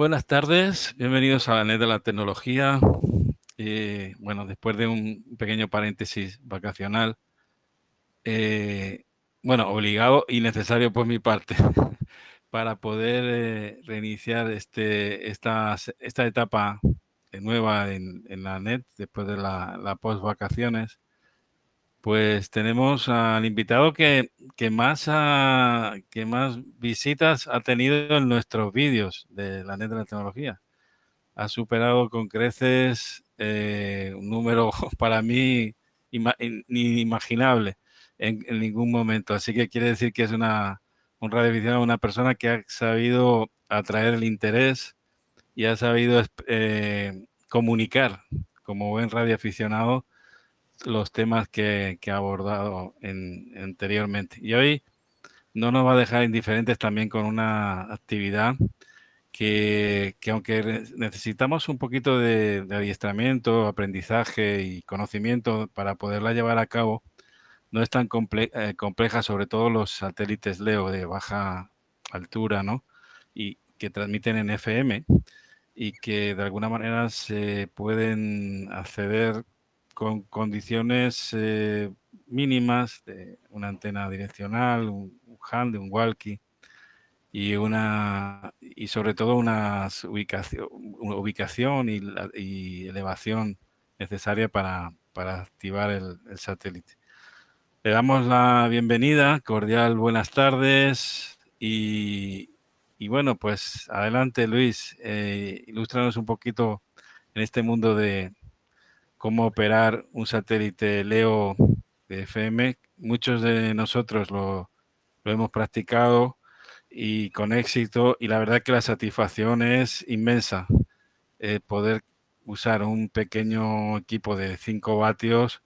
Buenas tardes, bienvenidos a la NET de la Tecnología. Eh, bueno, después de un pequeño paréntesis vacacional, eh, bueno, obligado y necesario por mi parte, para poder eh, reiniciar este, esta, esta etapa nueva en, la NET después de la, la post-vacaciones. Pues tenemos al invitado que, más que más visitas ha tenido en nuestros vídeos de la net de la tecnología. Ha superado con creces eh, un número para mí inimaginable en, ningún momento. Así que quiere decir que es una, un radioaficionado, una persona que ha sabido atraer el interés y ha sabido eh, comunicar como buen radioaficionado los temas que, ha abordado anteriormente. Y hoy no nos va a dejar indiferentes también con una actividad que, aunque necesitamos un poquito de, adiestramiento, aprendizaje y conocimiento para poderla llevar a cabo, no es tan eh, compleja, sobre todo los satélites LEO de baja altura, ¿no? Y que transmiten en FM y que de alguna manera se pueden acceder con condiciones eh, mínimas de una antena direccional, un, hand, un walkie y una y sobre todo una ubicación, una ubicación y, elevación necesaria para, activar el, satélite. Le damos la bienvenida, cordial buenas tardes y, bueno, pues adelante Luis, eh, ilústranos un poquito en este mundo de, cómo operar un satélite LEO de FM. Muchos de nosotros lo, hemos practicado y con éxito y la verdad que la satisfacción es inmensa. Eh, poder usar un pequeño equipo de 5 vatios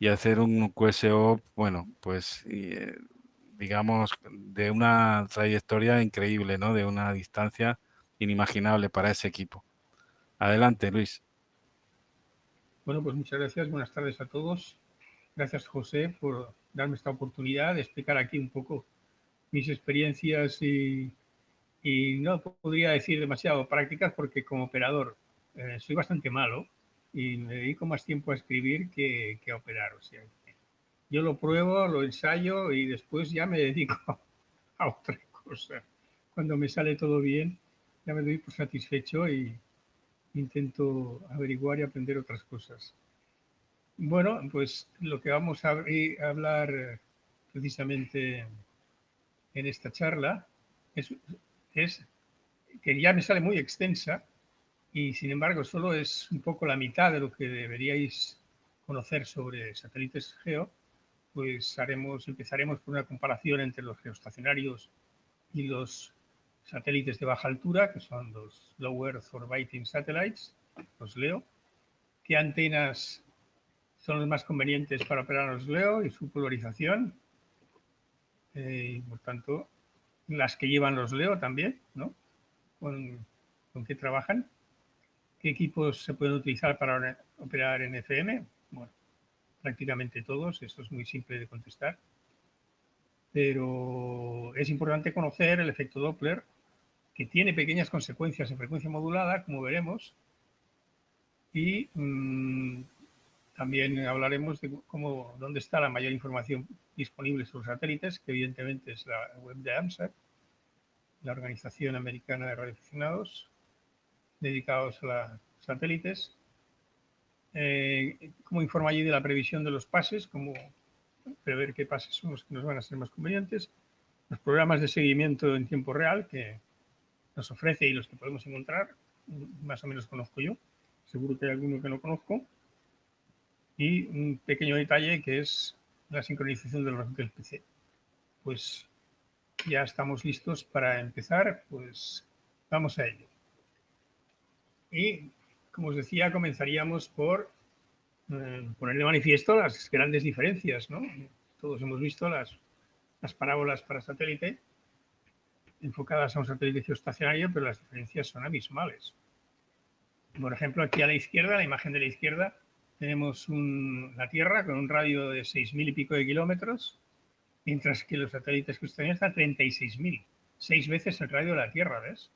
y hacer un QSO, bueno, pues eh, digamos de una trayectoria increíble, ¿no? De una distancia inimaginable para ese equipo. Adelante, Luis. Bueno, pues muchas gracias. Buenas tardes a todos. Gracias, José, por darme esta oportunidad de explicar aquí un poco mis experiencias y, no podría decir demasiado prácticas porque como operador eh, soy bastante malo y me dedico más tiempo a escribir que, a operar. O sea, yo lo pruebo, lo ensayo y después ya me dedico a otra cosa. Cuando me sale todo bien, ya me doy por satisfecho y, intento averiguar y aprender otras cosas. Bueno, pues lo que vamos a hablar precisamente en esta charla es, que ya me sale muy extensa y sin embargo solo es un poco la mitad de lo que deberíais conocer sobre satélites geo, pues haremos, empezaremos con una comparación entre los geoestacionarios y los satélites de baja altura, que son los Low Earth Orbiting Satellites, los LEO, qué antenas son los más convenientes para operar los LEO y su polarización, eh, por tanto, las que llevan los LEO también, ¿no? Con, con qué trabajan, qué equipos se pueden utilizar para operar en FM, bueno, prácticamente todos, eso es muy simple de contestar. Pero es importante conocer el efecto Doppler que tiene pequeñas consecuencias en frecuencia modulada, como veremos, y mm, también hablaremos de cómo, dónde está la mayor información disponible sobre satélites, que evidentemente es la web de AMSAT, la Organización Americana de Radioaficionados, dedicados a los satélites. Eh, cómo informa allí de la previsión de los pases, cómo prever qué pases son los que nos van a ser más convenientes. Los programas de seguimiento en tiempo real, que nos ofrece y los que podemos encontrar, más o menos conozco yo, seguro que hay alguno que no conozco, y un pequeño detalle que es la sincronización del, del PC. Pues ya estamos listos para empezar, pues vamos a ello. Y como os decía, comenzaríamos por eh, poner de manifiesto las grandes diferencias, ¿no? Todos hemos visto las, las parábolas para satélite enfocadas a un satélite geoestacionario, pero las diferencias son abismales. Por ejemplo, aquí a la izquierda, la imagen de la izquierda, tenemos la Tierra con un radio de 6.000 y pico de kilómetros, mientras que los satélites geoestacionarios están a 36.000, seis veces el radio de la Tierra, ¿ves?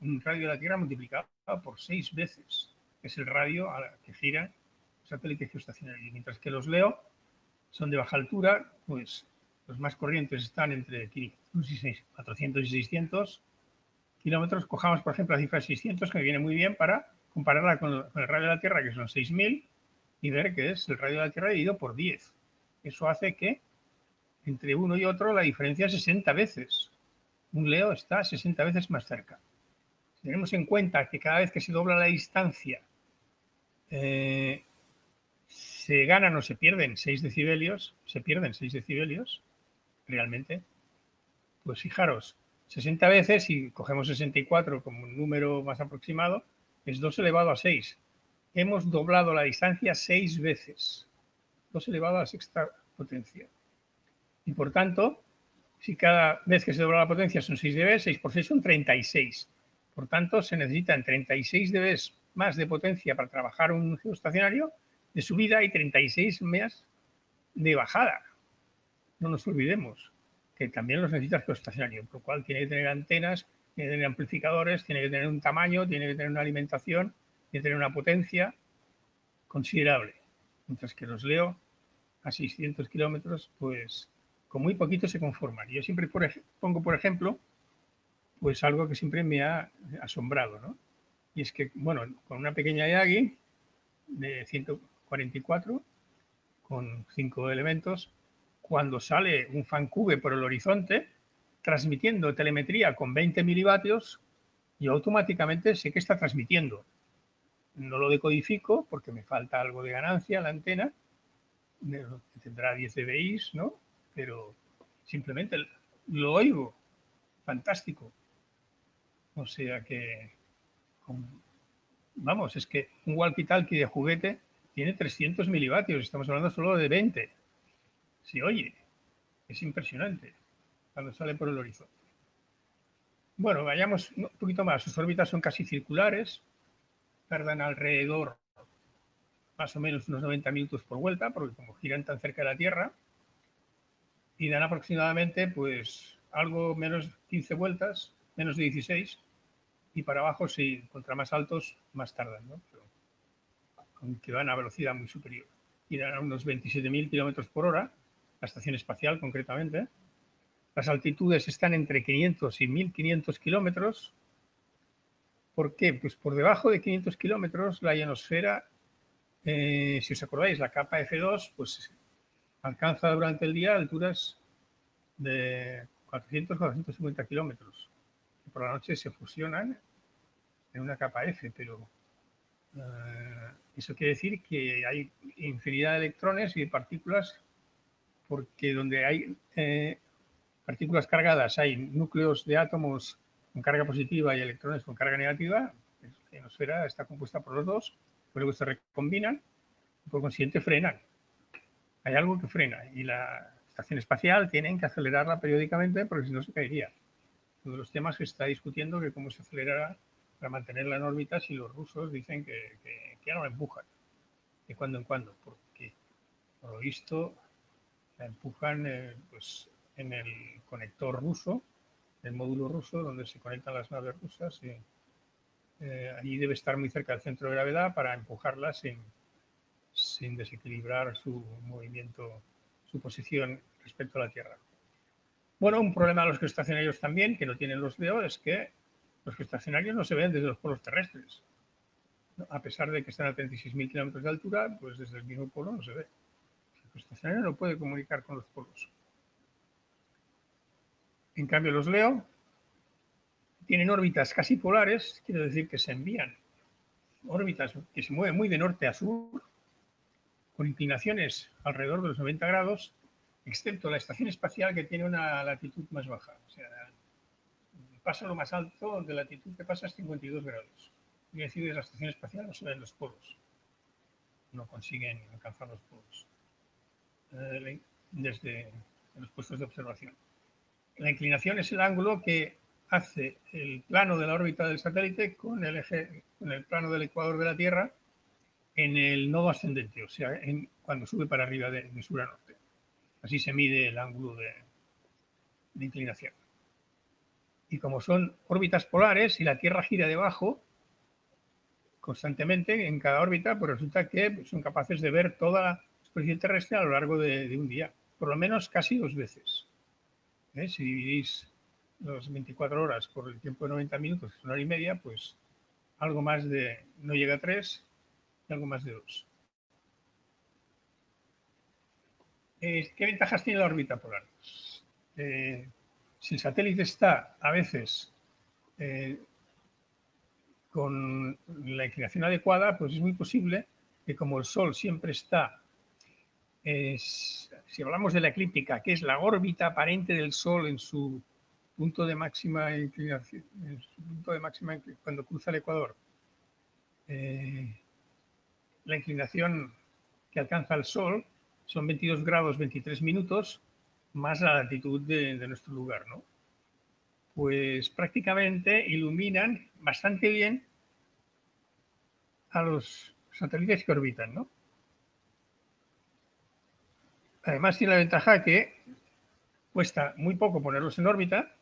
un radio de la Tierra multiplicado por seis veces, es el radio a la que gira el satélite geoestacionario. Mientras que los LEO son de baja altura, pues los más corrientes están entre 400 y 600 kilómetros. Cojamos, por ejemplo, la cifra de 600, que me viene muy bien para compararla con el radio de la Tierra, que son 6.000, y ver que es el radio de la Tierra dividido por 10. Eso hace que entre uno y otro la diferencia es 60 veces. Un Leo está 60 veces más cerca. Si tenemos en cuenta que cada vez que se dobla la distancia eh, se ganan o se pierden 6 decibelios, se pierden 6 decibelios, realmente, pues fijaros, 60 veces, y cogemos 64 como un número más aproximado, es 2 elevado a 6. Hemos doblado la distancia 6 veces. 2 elevado a la sexta potencia. Y por tanto, si cada vez que se dobla la potencia son 6 dB, 6 por 6 son 36. Por tanto, se necesitan 36 dB más de potencia para trabajar un geoestacionario de subida y 36 más de bajada. No nos olvidemos que también los necesita geoestacionario, por lo cual tiene que tener antenas, tiene que tener amplificadores, tiene que tener un tamaño, tiene que tener una alimentación, tiene que tener una potencia considerable. Mientras que los leo a 600 kilómetros, pues con muy poquito se conforman. Yo siempre pongo, por ejemplo, pues algo que siempre me ha asombrado, ¿no? Y es que, bueno, con una pequeña Yagi de 144, con cinco elementos, cuando sale un FanCube por el horizonte, transmitiendo telemetría con 20 milivatios, yo automáticamente sé que está transmitiendo. No lo decodifico porque me falta algo de ganancia la antena, tendrá 10 dBi, ¿no? Pero simplemente lo oigo. Fantástico. O sea que, vamos, es que un walkie-talkie de juguete tiene 300 milivatios, estamos hablando solo de 20 se oye. Es impresionante cuando sale por el horizonte. Bueno, vayamos un poquito más. Sus órbitas son casi circulares, tardan alrededor más o menos unos 90 minutos por vuelta, porque como giran tan cerca de la Tierra, y dan aproximadamente pues algo menos de 15 vueltas, menos de 16, y para abajo, si contra más altos, más tardan, ¿no? aunque van a velocidad muy superior. Irán a unos 27.000 kilómetros por hora, la estación espacial concretamente. Las altitudes están entre 500 y 1500 kilómetros. ¿Por qué? Pues por debajo de 500 kilómetros la ionosfera, eh, si os acordáis, la capa F2, pues alcanza durante el día alturas de 400-450 kilómetros. Por la noche se fusionan en una capa F, pero eh, eso quiere decir que hay infinidad de electrones y de partículas porque donde hay eh, partículas cargadas hay núcleos de átomos con carga positiva y electrones con carga negativa. La ionosfera está compuesta por los dos, luego se recombinan y por consiguiente frenan. Hay algo que frena y la estación espacial tienen que acelerarla periódicamente porque si no se caería. Uno de los temas que está discutiendo que cómo se acelerará para mantenerla en órbita si los rusos dicen que, que ya no la empujan de cuando en cuando, porque por lo visto la empujan eh, pues, en el conector ruso, el módulo ruso donde se conectan las naves rusas. Y, eh, allí debe estar muy cerca del centro de gravedad para empujarla sin, desequilibrar su movimiento, su posición respecto a la Tierra. Bueno, un problema de los geoestacionarios también, que no tienen los DEO, es que los geoestacionarios no se ven desde los polos terrestres. A pesar de que están a 36.000 kilómetros de altura, pues desde el mismo polo no se ve estacionario no puede comunicar con los polos. En cambio, los Leo tienen órbitas casi polares, quiere decir que se envían órbitas que se mueven muy de norte a sur, con inclinaciones alrededor de los 90 grados, excepto la estación espacial que tiene una latitud más baja. O sea, pasa lo más alto de latitud que pasa es 52 grados. Quiere decir que la estación espacial no se ven los polos. No consiguen alcanzar los polos. Eh, desde los puestos de observación. La inclinación es el ángulo que hace el plano de la órbita del satélite con el eje, con el plano del ecuador de la Tierra en el nodo ascendente, o sea, en, cuando sube para arriba de, sur a norte. Así se mide el ángulo de, inclinación. Y como son órbitas polares y la Tierra gira debajo constantemente en cada órbita, pues resulta que son capaces de ver toda la superficie terrestre a lo largo de, un día, por lo menos casi dos veces. ¿Eh? Si dividís las 24 horas por el tiempo de 90 minutos, una hora y media, pues algo más de, no llega a tres y algo más de dos. Eh, ¿Qué ventajas tiene la órbita polar? Eh, si el satélite está a veces con la inclinación adecuada, pues es muy posible que como el Sol siempre está, si hablamos de la eclíptica, que es la órbita aparente del Sol en su punto de máxima inclinación, punto de máxima cuando cruza el Ecuador, la inclinación que alcanza el Sol son 22 grados 23 minutos más la latitud de, nuestro lugar, ¿no? Pues prácticamente iluminan bastante bien a los satélites que orbitan, ¿no? Además tiene la ventaja que cuesta muy poco ponerlos en órbita.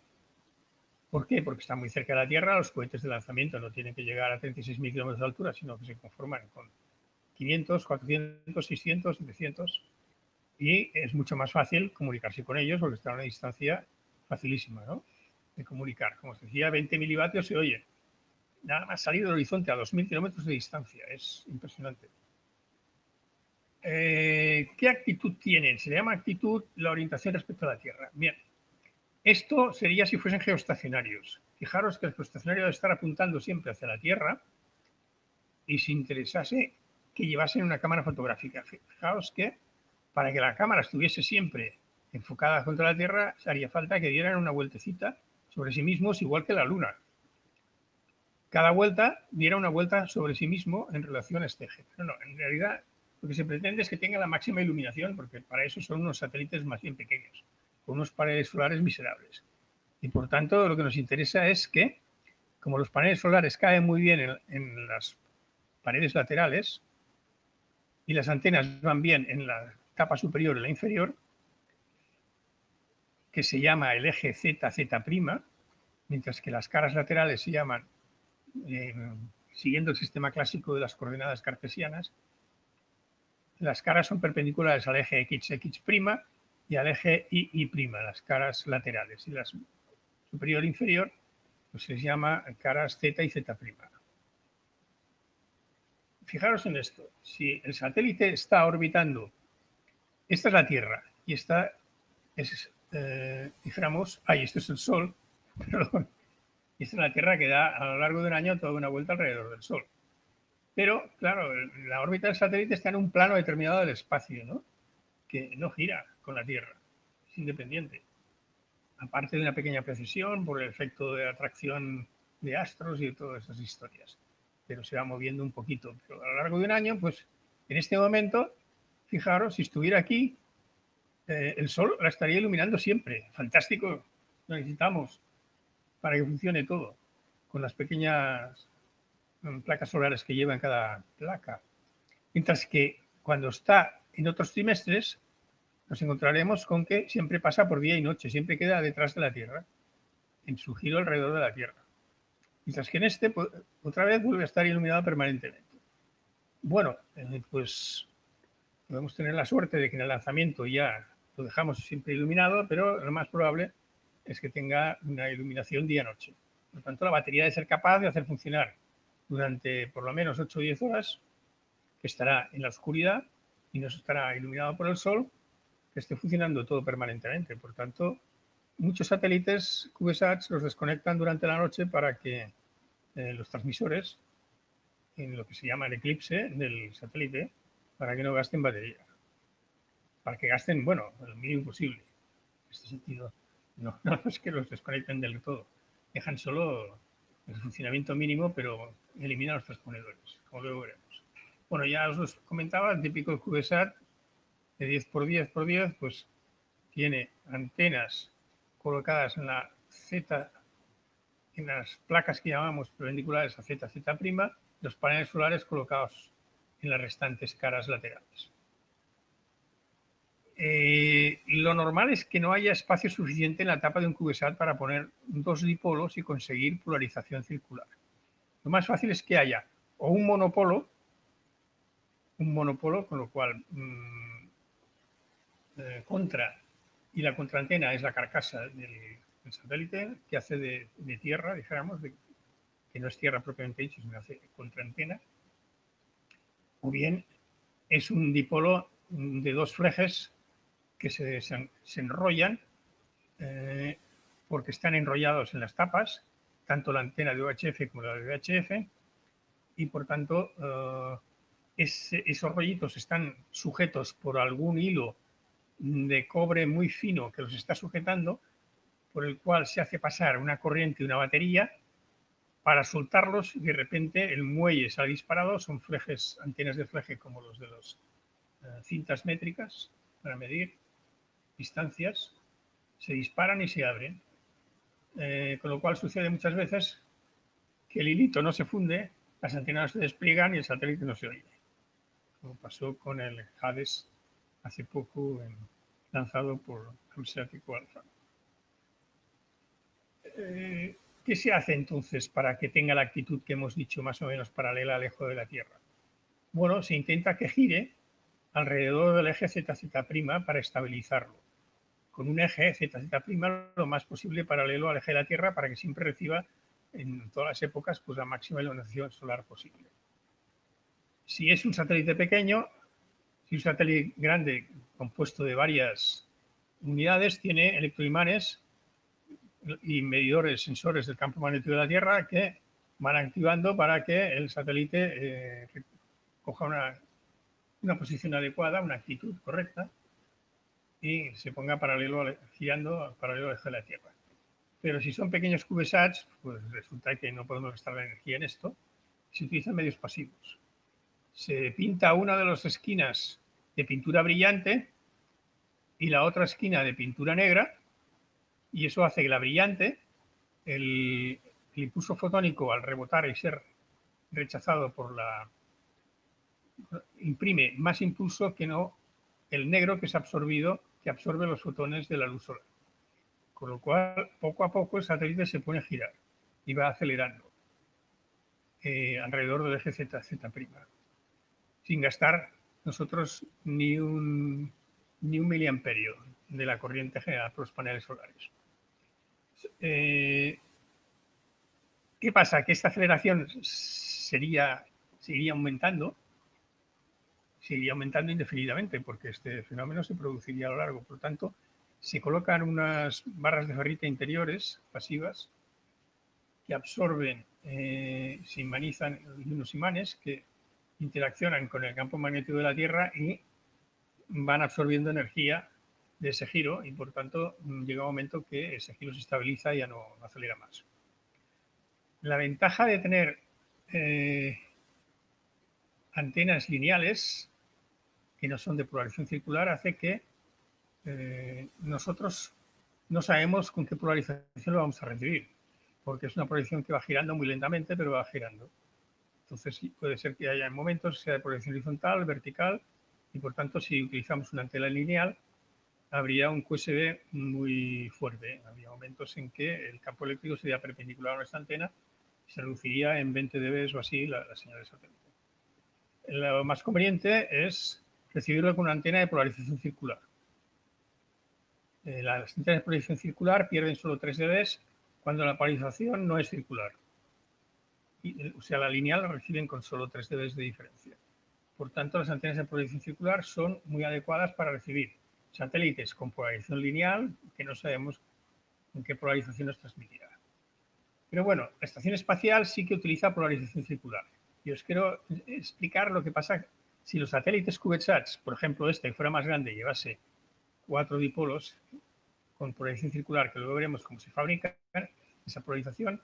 ¿Por qué? Porque están muy cerca de la Tierra, los cohetes de lanzamiento no tienen que llegar a 36.000 kilómetros de altura, sino que se conforman con 500, 400, 600, 700 y es mucho más fácil comunicarse con ellos porque están a una distancia facilísima ¿no? de comunicar. Como os decía, 20 milivatios se oye. Nada más salir del horizonte a 2.000 kilómetros de distancia. Es impresionante. Eh, ¿Qué actitud tienen? Se le llama actitud la orientación respecto a la Tierra. Bien, esto sería si fuesen geoestacionarios. Fijaros que el geoestacionario debe estar apuntando siempre hacia la Tierra y si interesase que llevasen una cámara fotográfica. Fijaos que para que la cámara estuviese siempre enfocada contra la Tierra, haría falta que dieran una vueltecita sobre sí mismos, igual que la Luna. Cada vuelta diera una vuelta sobre sí mismo en relación a este eje. Pero no, en realidad lo que se pretende es que tenga la máxima iluminación, porque para eso son unos satélites más bien pequeños, con unos paneles solares miserables. Y por tanto, lo que nos interesa es que, como los paneles solares caen muy bien en, las paredes laterales y las antenas van bien en la capa superior y la inferior, que se llama el eje ZZ', mientras que las caras laterales se llaman, eh, siguiendo el sistema clásico de las coordenadas cartesianas, las caras son perpendiculares al eje XX' y al eje II', las caras laterales, y las superior e inferior pues se llama caras Z y Z'. Fijaros en esto, si el satélite está orbitando esta es la Tierra y esta es, eh, dijéramos, ay, esto es el Sol, perdón, y esta es la Tierra que da a lo largo de un año toda una vuelta alrededor del Sol. Pero, claro, la órbita del satélite está en un plano determinado del espacio, ¿no? Que no gira con la Tierra, es independiente. Aparte de una pequeña precisión por el efecto de atracción de astros y de todas esas historias. Pero se va moviendo un poquito. Pero a lo largo de un año, pues en este momento Fijaros, si estuviera aquí, eh, el sol la estaría iluminando siempre. Fantástico, lo necesitamos para que funcione todo, con las pequeñas placas solares que lleva en cada placa. Mientras que cuando está en otros trimestres, nos encontraremos con que siempre pasa por día y noche, siempre queda detrás de la Tierra, en su giro alrededor de la Tierra. Mientras que en este, otra vez vuelve a estar iluminado permanentemente. Bueno, eh, pues podemos tener la suerte de que en el lanzamiento ya lo dejamos siempre iluminado, pero lo más probable es que tenga una iluminación día-noche. Por lo tanto, la batería debe ser capaz de hacer funcionar durante por lo menos 8 o 10 horas, que estará en la oscuridad y no estará iluminado por el sol, que esté funcionando todo permanentemente. Por tanto, muchos satélites CubeSats los desconectan durante la noche para que eh, los transmisores, en lo que se llama el eclipse del satélite, para que no gasten batería. Para que gasten, bueno, lo mínimo posible. En este sentido, no, no es que los desconecten del todo. Dejan solo el funcionamiento mínimo, pero eliminan los transponedores, como luego veremos. Bueno, ya os comentaba, el típico CubeSat de 10 x 10 x 10, pues tiene antenas colocadas en la Z, en las placas que llamamos perpendiculares a Z, Z', los paneles solares colocados en las restantes caras laterales. Eh, lo normal es que no haya espacio suficiente en la tapa de un CubeSat para poner dos dipolos y conseguir polarización circular. Lo más fácil es que haya o un monopolo, un monopolo, con lo cual mm, eh, contra, y la contraantena es la carcasa del, satélite que hace de, tierra, dijéramos, que no es tierra propiamente dicho, sino hace contraantena, o bien es un dipolo de dos flejes que se, enrollan eh, porque están enrollados en las tapas, tanto la antena de UHF como la de VHF, y por tanto eh, esos rollitos están sujetos por algún hilo de cobre muy fino que los está sujetando, por el cual se hace pasar una corriente y una batería para soltarlos y de repente el muelle se ha disparado, son flejes, antenas de fleje como los de las eh, cintas métricas para medir distancias, se disparan y se abren. Eh, con lo cual sucede muchas veces que el hilito no se funde, las antenas se despliegan y el satélite no se oye. Como pasó con el Hades hace poco lanzado por Hanseático Alpha. Eh, ¿Qué se hace entonces para que tenga la actitud que hemos dicho más o menos paralela al de la Tierra? Bueno, se intenta que gire alrededor del eje ZZ' para estabilizarlo, con un eje ZZ' lo más posible paralelo al eje de la Tierra para que siempre reciba en todas las épocas pues, la máxima iluminación solar posible. Si es un satélite pequeño, si un satélite grande compuesto de varias unidades, tiene electroimanes y medidores, sensores del campo magnético de la Tierra que van activando para que el satélite eh, coja una, una, posición adecuada, una actitud correcta y se ponga paralelo, girando paralelo al eje de la Tierra. Pero si son pequeños CubeSats, pues resulta que no podemos gastar la energía en esto. Se utilizan medios pasivos. Se pinta una de las esquinas de pintura brillante y la otra esquina de pintura negra y eso hace que la brillante, el, impulso fotónico al rebotar y ser rechazado por la... imprime más impulso que no el negro que es absorbido, que absorbe los fotones de la luz solar. Con lo cual, poco a poco el satélite se pone a girar y va acelerando eh, alrededor del eje Z, Z', sin gastar nosotros ni un, ni un miliamperio de la corriente generada por los paneles solares. Eh, ¿Qué pasa? Que esta aceleración sería, seguiría aumentando, seguiría aumentando indefinidamente, porque este fenómeno se produciría a lo largo. Por lo tanto, se colocan unas barras de ferrita interiores pasivas que absorben, eh, se imanizan unos imanes que interaccionan con el campo magnético de la Tierra y van absorbiendo energía de ese giro y por tanto llega un momento que ese giro se estabiliza y ya no, acelera más. La ventaja de tener eh, antenas lineales que no son de polarización circular hace que eh, nosotros no sabemos con qué polarización lo vamos a recibir, porque es una polarización que va girando muy lentamente, pero va girando. Entonces puede ser que haya momentos sea de polarización horizontal, vertical, y por tanto si utilizamos una antena lineal, habría un QSB muy fuerte. Habría momentos en que el campo eléctrico sería perpendicular a nuestra antena y se reduciría en 20 dB o así la, señal de satélite. Lo más conveniente es recibirlo con una antena de polarización circular. Eh, las antenas de polarización circular pierden solo 3 dB cuando la polarización no es circular. o sea, la lineal la reciben con solo 3 dB de diferencia. Por tanto, las antenas de polarización circular son muy adecuadas para recibir satélites con polarización lineal que no sabemos en qué polarización nos transmitirá. Pero bueno, la estación espacial sí que utiliza polarización circular. Y os quiero explicar lo que pasa si los satélites CubeSats, por ejemplo este, que fuera más grande, llevase cuatro dipolos con polarización circular, que luego veremos cómo se fabrica esa polarización.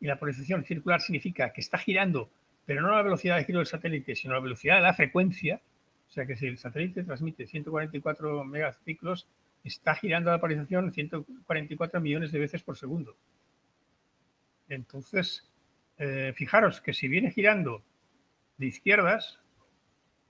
Y la polarización circular significa que está girando, pero no la velocidad de giro del satélite, sino la velocidad de la frecuencia, o sea que si el satélite transmite 144 megaciclos, está girando la polarización 144 millones de veces por segundo. Entonces, eh, fijaros que si viene girando de izquierdas,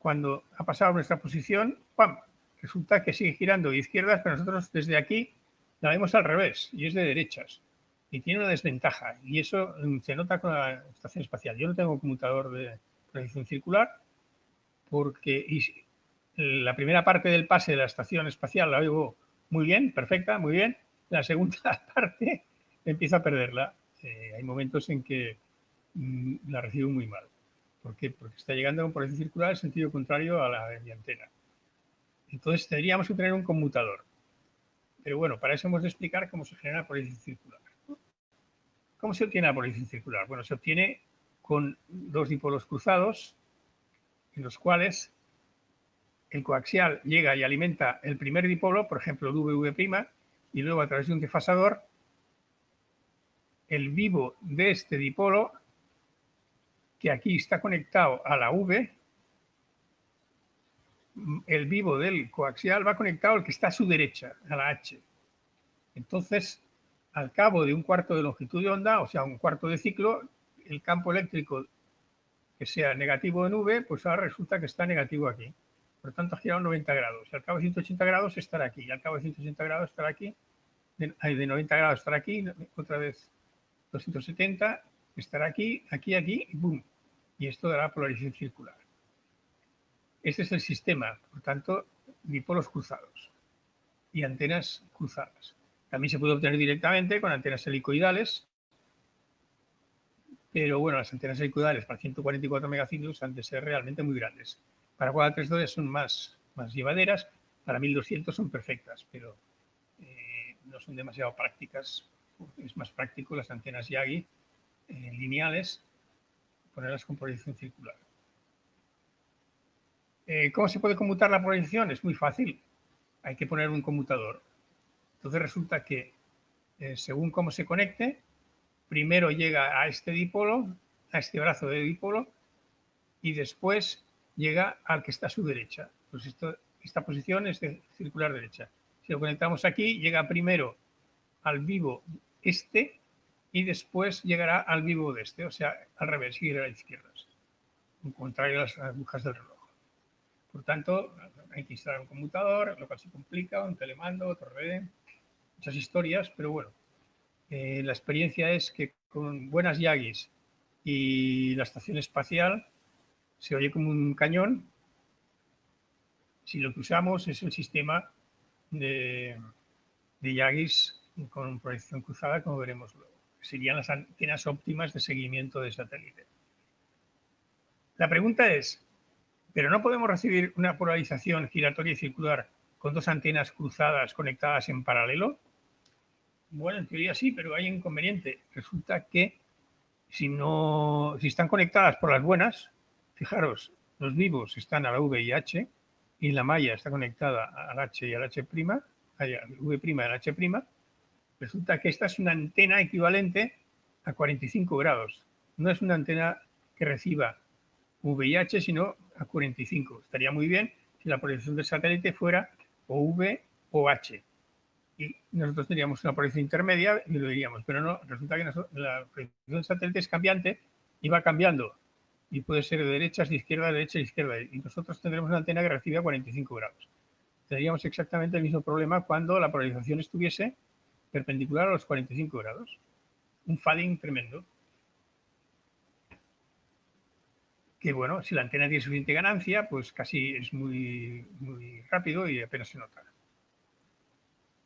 cuando ha pasado nuestra posición, ¡pam! resulta que sigue girando de izquierdas, pero nosotros desde aquí la vemos al revés y es de derechas. Y tiene una desventaja y eso mm, se nota con la estación espacial. Yo no tengo conmutador de proyección circular porque la primera parte del pase de la estación espacial la oigo muy bien, perfecta, muy bien. La segunda parte empiezo a perderla. Eh, hay momentos en que mm, la recibo muy mal. ¿Por qué? Porque está llegando con proyección circular en sentido contrario a la de antena. Entonces tendríamos que tener un conmutador. Pero bueno, para eso hemos de explicar cómo se genera proyección circular. ¿Cómo se obtiene la proyección circular? Bueno, se obtiene con dos dipolos cruzados, en los cuales el coaxial llega y alimenta el primer dipolo, por ejemplo, VV', y luego a través de un desfasador, el vivo de este dipolo, que aquí está conectado a la V, el vivo del coaxial va conectado al que está a su derecha, a la H. Entonces, al cabo de un cuarto de longitud de onda, o sea, un cuarto de ciclo, el campo eléctrico que sea negativo en V, pues ahora resulta que está negativo aquí. Por tanto, ha girado 90 grados. Y al cabo de 180 grados estará aquí. Y al cabo de 180 grados estará aquí. De, de 90 grados estará aquí. Otra vez 270. Estará aquí, aquí, aquí y ¡boom! Y esto dará polarización circular. Este es el sistema, por tanto, dipolos cruzados y antenas cruzadas. También se puede obtener directamente con antenas helicoidales, pero bueno, las antenas helicoidales para 144 megaciclos han de ser realmente muy grandes. Para 432 son más, más llevaderas, para 1200 son perfectas, pero eh, no son demasiado prácticas. Es más práctico las antenas Yagi eh, lineales, ponerlas con proyección circular. Eh, ¿Cómo se puede conmutar la proyección? Es muy fácil. Hay que poner un conmutador. Entonces resulta que eh, según cómo se conecte, primero llega a este dipolo, a este brazo de dipolo, y después llega al que está a su derecha. Pues esta posición es de circular derecha. Si lo conectamos aquí, llega primero al vivo este y después llegará al vivo de este, o sea, al revés, ir a las izquierdas, en contrario a las agujas del reloj. Por tanto, hay que instalar un conmutador, lo cual se complica, un telemando, otro red, muchas historias, pero bueno, eh, la experiencia es que con buenas Yagis y la estación espacial se oye como un cañón si lo que usamos es el sistema de, de Yagis con proyección cruzada, como veremos luego. Serían las antenas óptimas de seguimiento de satélite. La pregunta es, pero no podemos recibir una polarización giratoria y circular con dos antenas cruzadas conectadas en paralelo. Bueno, en teoría sí, pero hay inconveniente. Resulta que si, no, si están conectadas por las buenas, fijaros, los vivos están a la V y H y la malla está conectada al H y al H', al V' y al H', resulta que esta es una antena equivalente a 45 grados. No es una antena que reciba VIH, sino a 45. Estaría muy bien si la proyección del satélite fuera o V o H. Y nosotros tendríamos una proyección intermedia y lo diríamos, pero no, resulta que la proyección del satélite es cambiante y va cambiando. Y puede ser de derechas, de izquierda, de derecha, de izquierda. Y nosotros tendremos una antena que recibe a 45 grados. Tendríamos exactamente el mismo problema cuando la polarización estuviese perpendicular a los 45 grados. Un fading tremendo. que bueno, si la antena tiene suficiente ganancia, pues casi es muy, muy rápido y apenas se nota.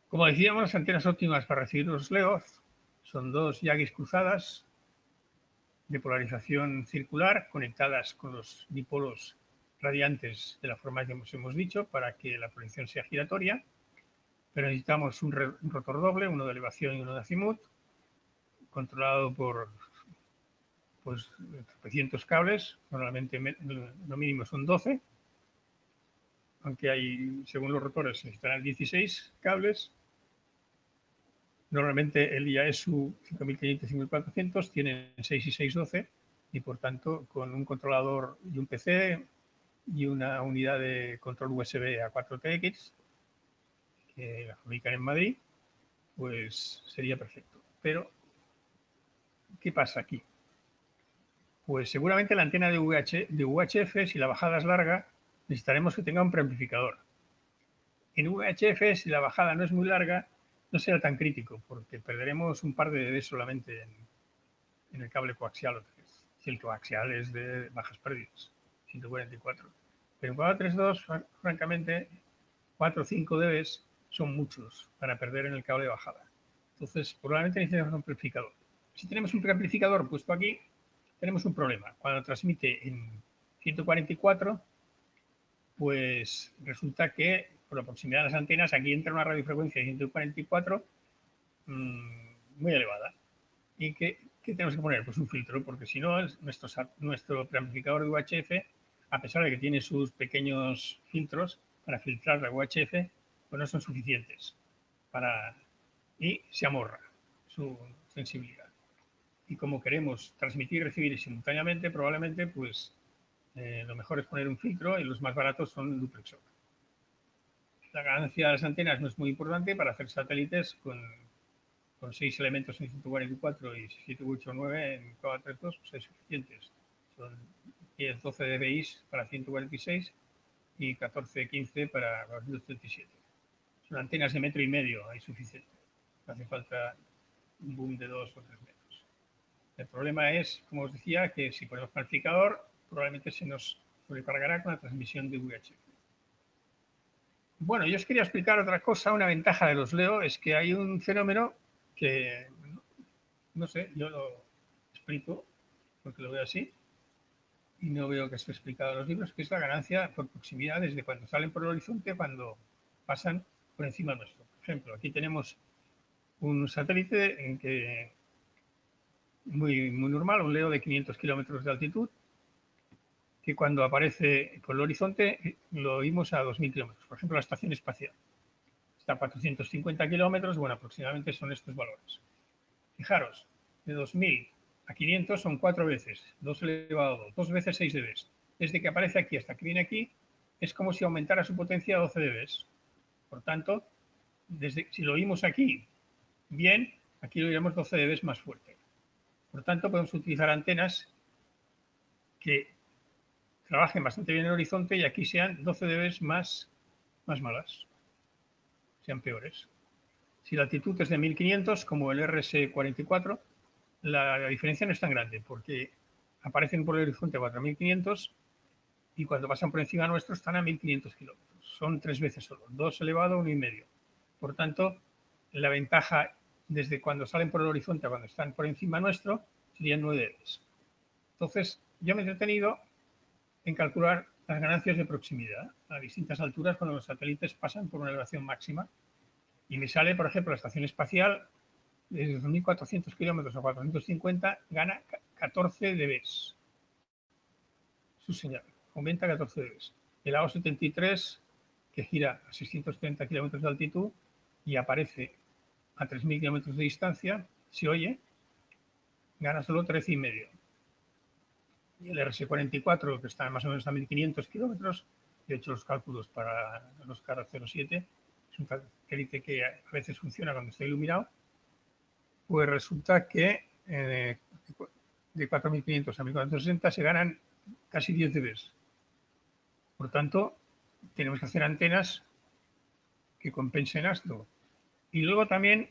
Como decíamos, las antenas óptimas para recibir los LEOs son dos Yagis cruzadas de polarización circular conectadas con los dipolos radiantes de la forma que hemos, hemos dicho para que la proyección sea giratoria. Pero necesitamos un, rotor doble, uno de elevación y uno de azimut, controlado por pues 300 cables, normalmente lo mínimo son 12, aunque hay, según los rotores, necesitarán 16 cables. Normalmente el IAESU 5500 y 5400 tienen 6 y 6, 12 y por tanto con un controlador y un PC y una unidad de control USB a 4TX que la fabrican en Madrid, pues sería perfecto. Pero, ¿qué pasa aquí? Pues seguramente la antena de, UHF, si la bajada es larga, necesitaremos que tenga un preamplificador. En VHF, si la bajada no es muy larga, no será tan crítico, porque perderemos un par de dB solamente en, el cable coaxial. Si el coaxial es de bajas pérdidas, 144. Pero en 432, francamente, 4 o 5 dB son muchos para perder en el cable de bajada. Entonces, probablemente necesitamos un amplificador. Si tenemos un preamplificador puesto aquí, tenemos un problema. Cuando transmite en 144, pues resulta que por la proximidad de las antenas aquí entra una radiofrecuencia de 144 mmm, muy elevada. ¿Y qué, tenemos que poner? Pues un filtro, porque si no, nuestro, nuestro preamplificador de UHF, a pesar de que tiene sus pequeños filtros para filtrar la UHF, pues no son suficientes para y se amorra su sensibilidad. Y como queremos transmitir y recibir simultáneamente, probablemente pues eh, lo mejor es poner un filtro y los más baratos son duplexor. La ganancia de las antenas no es muy importante para hacer satélites con, con seis elementos en 144 y 789 en 432, pues es suficientes. Son 10, 12 dBi para 146 y 14, 15 para 237. Son antenas de metro y medio, hay suficiente hace falta un boom de dos o tres metros. El problema es, como os decía, que si ponemos calificador, probablemente se nos sobrecargará con la transmisión de VHF. Bueno, yo os quería explicar otra cosa. Una ventaja de los Leo es que hay un fenómeno que, no sé, yo lo explico porque lo veo así y no veo que esté explicado en los libros, que es la ganancia por proximidad desde cuando salen por el horizonte cuando pasan por encima nuestro. Por ejemplo, aquí tenemos un satélite muy, normal, un Leo de 500 kilómetros de altitud, que cuando aparece por el horizonte lo oímos a 2.000 kilómetros. Por ejemplo, la estación espacial está a 450 kilómetros, bueno, aproximadamente son estos valores. Fijaros, de 2.000 a 500 son cuatro veces, 2 elevado a 2, dos veces 6 dB. Desde que aparece aquí hasta que viene aquí, es como si aumentara su potencia a 12 dB. Por tanto, desde, si lo oímos aquí bien, aquí lo iremos 12 dB más fuerte. Por tanto, podemos utilizar antenas que trabajen bastante bien en el horizonte y aquí sean 12 dB más, más malas, sean peores. Si la altitud es de 1500, como el RS44, la, diferencia no es tan grande porque aparecen por el horizonte a 4500 y cuando pasan por encima nuestro están a 1500 kilómetros. Son tres veces solo, 2 elevado a 1,5. Por tanto, la ventaja desde cuando salen por el horizonte a cuando están por encima nuestro serían 9 dB. Entonces, yo me he detenido en calcular las ganancias de proximidad a distintas alturas cuando los satélites pasan por una elevación máxima. Y me sale, por ejemplo, la estación espacial, desde 2.400 kilómetros a 450, gana 14 dB. Su señal, aumenta 14 dB. El AO-73, que gira a 630 kilómetros de altitud y aparece a 3.000 kilómetros de distancia, se oye, gana solo 13,5. Y el RS-44, que está más o menos a 1.500 kilómetros, he hecho los cálculos para los CAR 07, es un satélite que a veces funciona cuando está iluminado, pues resulta que eh, de 4.500 a 1.460 se ganan casi 10 dB. Por tanto, tenemos que hacer antenas que compensen esto. Y luego también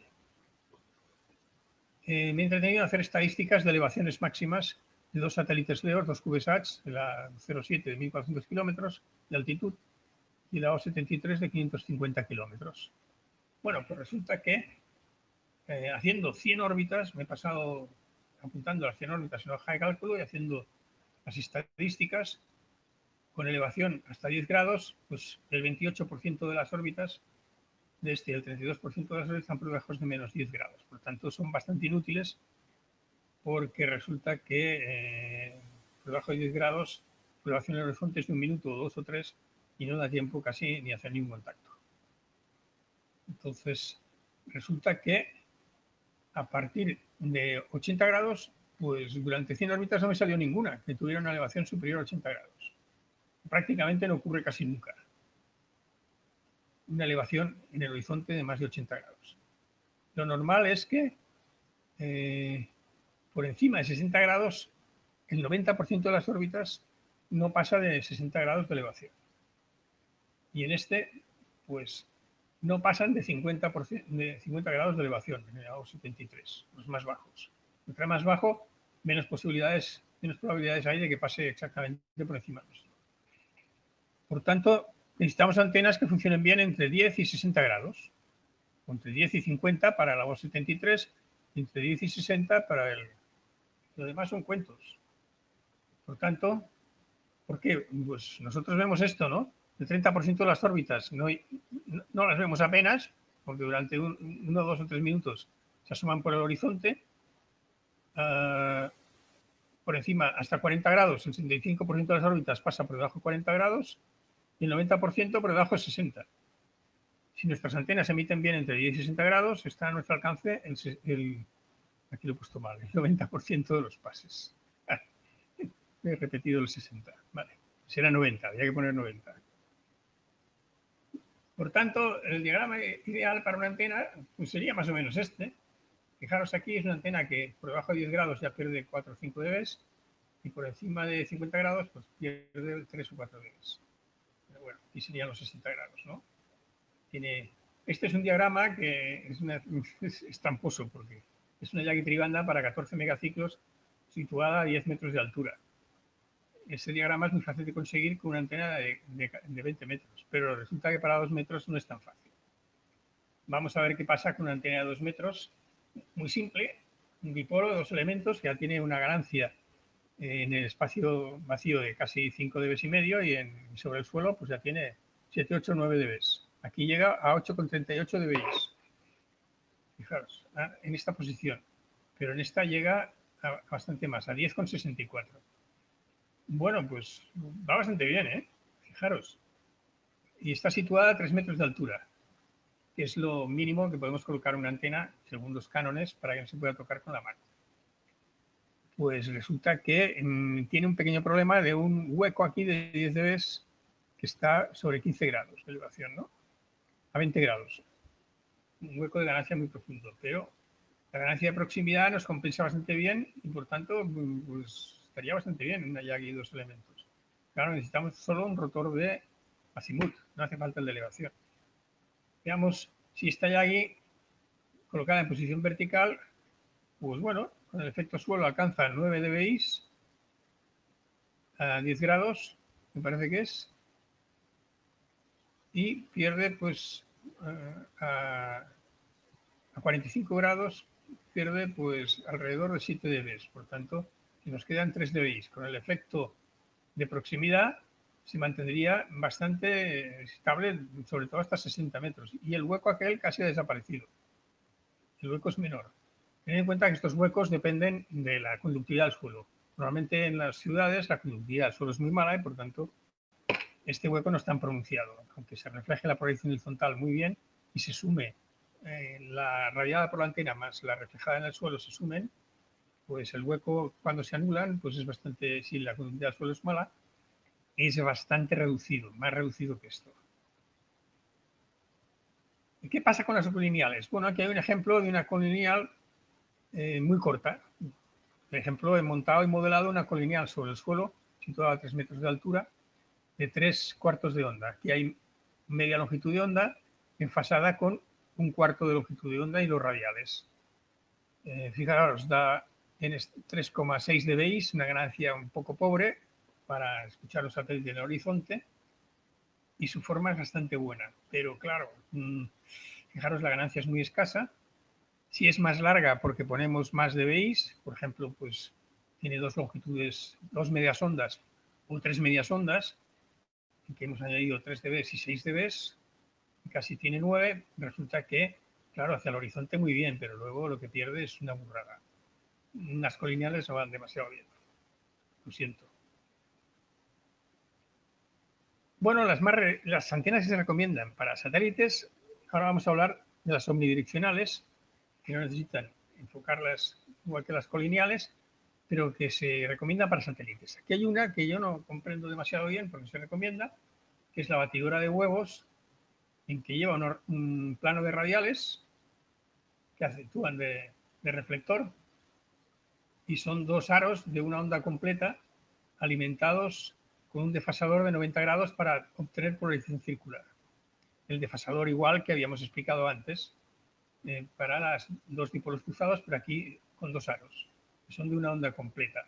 eh, me he entretenido en hacer estadísticas de elevaciones máximas de dos satélites LEO, dos CubeSats, la 07 de 1.400 kilómetros de altitud y la O73 de 550 kilómetros. Bueno, pues resulta que eh, haciendo 100 órbitas, me he pasado apuntando las 100 órbitas en hoja de cálculo y haciendo las estadísticas con elevación hasta 10 grados, pues el 28% de las órbitas de este el 32% de las horas están por debajo de menos 10 grados. Por lo tanto, son bastante inútiles porque resulta que eh, por debajo de 10 grados la elevación del horizonte es de un minuto, o dos o tres, y no da tiempo casi ni hacer ningún contacto. Entonces, resulta que a partir de 80 grados, pues durante 100 órbitas no me salió ninguna que tuviera una elevación superior a 80 grados. Prácticamente no ocurre casi nunca una elevación en el horizonte de más de 80 grados. Lo normal es que eh, por encima de 60 grados, el 90% de las órbitas no pasa de 60 grados de elevación. Y en este, pues no pasan de 50, de 50 grados de elevación en el grado 73, los más bajos. Entre más bajo, menos posibilidades, menos probabilidades hay de que pase exactamente por encima de. Por tanto, necesitamos antenas que funcionen bien entre 10 y 60 grados, entre 10 y 50 para el grado 73, entre 10 y 60 para el... Lo demás son cuentos. Por tanto, ¿por qué? Pues nosotros vemos esto, ¿no? El 30% de las órbitas no, no, las vemos apenas, porque durante uno, dos o tres minutos se asoman por el horizonte. Ah, por encima, hasta 40 grados, el 65% de las órbitas pasa por debajo de 40 grados el 90% por debajo de 60. Si nuestras antenas emiten bien entre 10 y 60 grados, está a nuestro alcance el, aquí lo he puesto mal, el 90% de los pases. He repetido el 60. Vale, será 90, había que poner 90. Por tanto, el diagrama ideal para una antena pues sería más o menos este. Fijaros aquí, es una antena que por debajo de 10 grados ya pierde 4 o 5 dB y por encima de 50 grados pues pierde 3 o 4 dB. Aquí serían los 60 grados, ¿no? Tiene, este es un diagrama que es, una, es, tramposo porque es una Yagi tribanda para 14 megaciclos situada a 10 metros de altura ese diagrama es muy fácil de conseguir con una antena de, 20 metros, pero resulta que para 2 metros no es tan fácil. Vamos a ver qué pasa con una antena de 2 metros, muy simple, un dipolo de dos elementos que ya tiene una ganancia en el espacio vacío de casi 5 dB y medio y en, sobre el suelo pues ya tiene 7, 8, 9 dB. Aquí llega a 8,38 dB. Fijaros, en esta posición, pero en esta llega a bastante más, a 10,64. Bueno, pues va bastante bien, ¿eh? Fijaros. Y está situada a 3 metros de altura, que es lo mínimo que podemos colocar una antena, según los cánones, para que no se pueda tocar con la mano. Pues resulta que mm, tiene un pequeño problema de un hueco aquí de 10 dB que está sobre 15 grados de elevación, ¿no? A 20 grados. Un hueco de ganancia muy profundo, pero la ganancia de proximidad nos compensa bastante bien y por tanto, pues estaría bastante bien una Yagi dos elementos. Claro, necesitamos solo un rotor de azimut, no hace falta el de elevación. Veamos si esta Yagi colocada en posición vertical, pues bueno, con el efecto suelo alcanza 9 dBi a 10 grados, me parece que es, y pierde pues eh, a, a 45 grados, pierde pues alrededor de 7 dB, por tanto y nos quedan 3 dBi. Con el efecto de proximidad se mantendría bastante estable, sobre todo hasta 60 metros. Y el hueco aquel casi ha desaparecido. El hueco es menor. Ten en cuenta que estos huecos dependen de la conductividad del suelo. Normalmente en las ciudades la conductividad del suelo es muy mala y por tanto este hueco no es tan pronunciado. Aunque se refleje la proyección horizontal muy bien y se sume eh, la radiada por la antena más la reflejada en el suelo se sumen, pues el hueco cuando se anulan, pues es bastante, si la conductividad del suelo es mala, es bastante reducido, más reducido que esto. ¿Y qué pasa con las colineales? Bueno, aquí hay un ejemplo de una colineal eh, muy corta. Por ejemplo, he montado y modelado una colineal sobre el suelo, situada a 3 metros de altura, de 3 cuartos de onda. Aquí hay media longitud de onda enfasada con un cuarto de longitud de onda y los radiales. Eh, fijaros, da Tienes 3,6 dBi, una ganancia un poco pobre para escuchar los satélites en el horizonte y su forma es bastante buena. Pero claro, mm, fijaros, la ganancia es muy escasa. Si es más larga porque ponemos más dBi, por ejemplo, pues tiene dos longitudes, dos medias ondas o tres medias ondas, que hemos añadido 3 dB y 6 dB, casi tiene 9, resulta que, claro, hacia el horizonte muy bien, pero luego lo que pierde es una burrada las colineales no van demasiado bien. Lo siento. Bueno, las, las antenas que se recomiendan para satélites, ahora vamos a hablar de las omnidireccionales, que no necesitan enfocarlas igual que las colineales, pero que se recomiendan para satélites. Aquí hay una que yo no comprendo demasiado bien porque se recomienda, que es la batidora de huevos, en que lleva un, plano de radiales que acentúan de reflector y son dos aros de una onda completa alimentados con un desfasador de 90 grados para obtener polarización circular. el desfasador igual que habíamos explicado antes eh, para las dos dipolos cruzados, pero aquí con dos aros, son de una onda completa.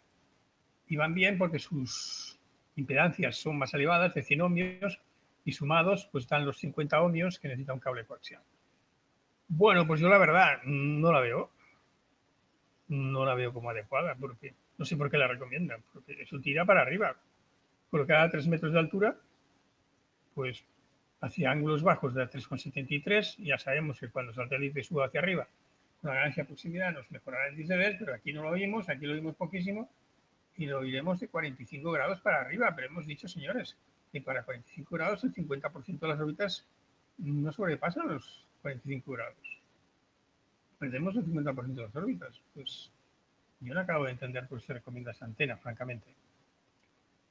Y van bien porque sus impedancias son más elevadas, de 100 ohmios, y sumados pues dan los 50 ohmios que necesita un cable coaxial. Bueno, pues yo la verdad no la veo. No la veo como adecuada, porque no sé por qué la recomiendan, porque eso tira para arriba. Colocada a 3 metros de altura, pues hacia ángulos bajos de 3,73, ya sabemos que cuando el satélite sube hacia arriba, la ganancia de proximidad nos mejorará el ver, pero aquí no lo vimos, aquí lo vimos poquísimo, y lo iremos de 45 grados para arriba, pero hemos dicho, señores, que para 45 grados el 50% de las órbitas no sobrepasan los 45 grados. Perdemos el 50% de las órbitas. Pues yo no acabo de entender por qué se recomienda esta antena, francamente.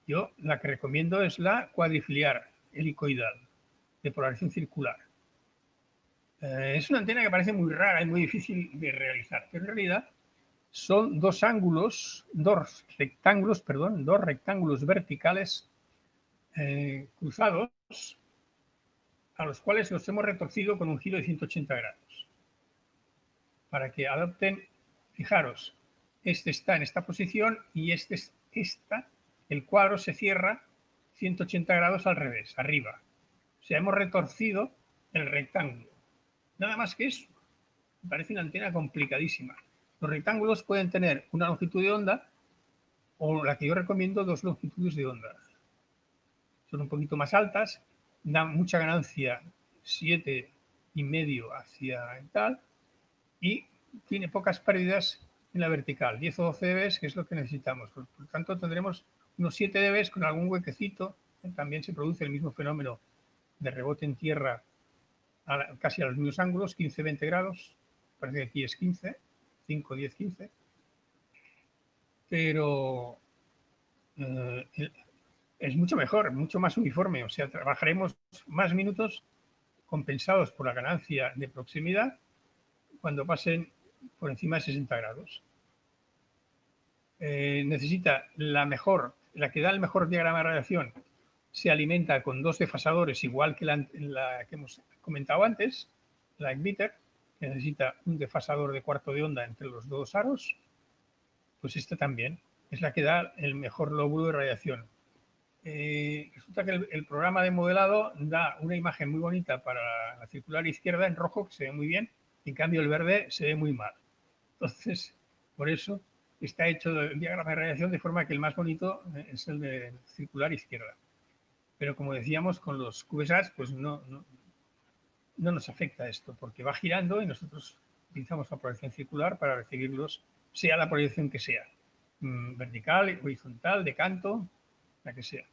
Yo la que recomiendo es la cuadrifiliar helicoidal de polarización circular. Eh, es una antena que parece muy rara y muy difícil de realizar, pero en realidad son dos ángulos, dos rectángulos, perdón, dos rectángulos verticales eh, cruzados a los cuales los hemos retorcido con un giro de 180 grados. Para que adopten, fijaros, este está en esta posición y este es esta, el cuadro se cierra 180 grados al revés, arriba. O sea, hemos retorcido el rectángulo. Nada más que eso. Me parece una antena complicadísima. Los rectángulos pueden tener una longitud de onda o la que yo recomiendo, dos longitudes de onda. Son un poquito más altas, dan mucha ganancia, siete y medio hacia tal, y tiene pocas pérdidas en la vertical, 10 o 12 dB, que es lo que necesitamos. Por, tanto, tendremos unos 7 dB con algún huequecito. También se produce el mismo fenómeno de rebote en tierra casi a los mismos ángulos, 15-20 grados. Parece que aquí es 15, 5, 10, 15. Pero eh, es mucho mejor, mucho más uniforme. O sea, trabajaremos más minutos compensados por la ganancia de proximidad cuando pasen por encima de 60 grados. Eh, necesita la mejor, la que da el mejor diagrama de radiación, se alimenta con dos desfasadores, igual que la, que hemos comentado antes, la Emitter, que necesita un desfasador de cuarto de onda entre los dos aros, pues esta también es la que da el mejor lóbulo de radiación. Eh, resulta que el, el, programa de modelado da una imagen muy bonita para la circular izquierda en rojo, que se ve muy bien, en cambio, el verde se ve muy mal. Entonces, por eso está hecho el diagrama de radiación de forma que el más bonito es el de circular izquierda. Pero como decíamos, con los QSAs, pues no nos afecta esto, porque va girando y nosotros utilizamos la proyección circular para recibirlos, sea la proyección que sea, mm, vertical, horizontal, de canto, la que sea.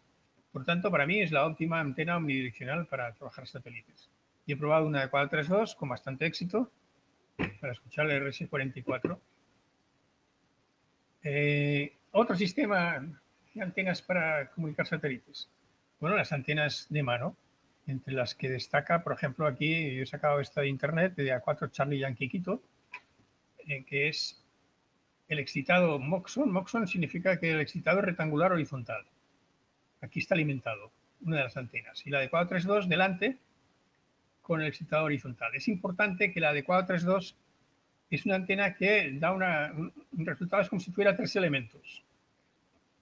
Por tanto, para mí es la óptima antena omnidireccional para trabajar satélites. Y he probado una de 432 con bastante éxito para escuchar el RS44. Eh, otro sistema de antenas para comunicar satélites. Bueno, las antenas de mano, entre las que destaca, por ejemplo, aquí yo he sacado esta de internet de A4 Charlie Yankee Quito, eh, que es el excitado Moxon. Moxon significa que el excitado es rectangular horizontal. Aquí está alimentado una de las antenas. Y la de 432 delante con el excitado horizontal. Es importante que la de 432 es una antena que da una, un resultado es como si tuviera tres elementos,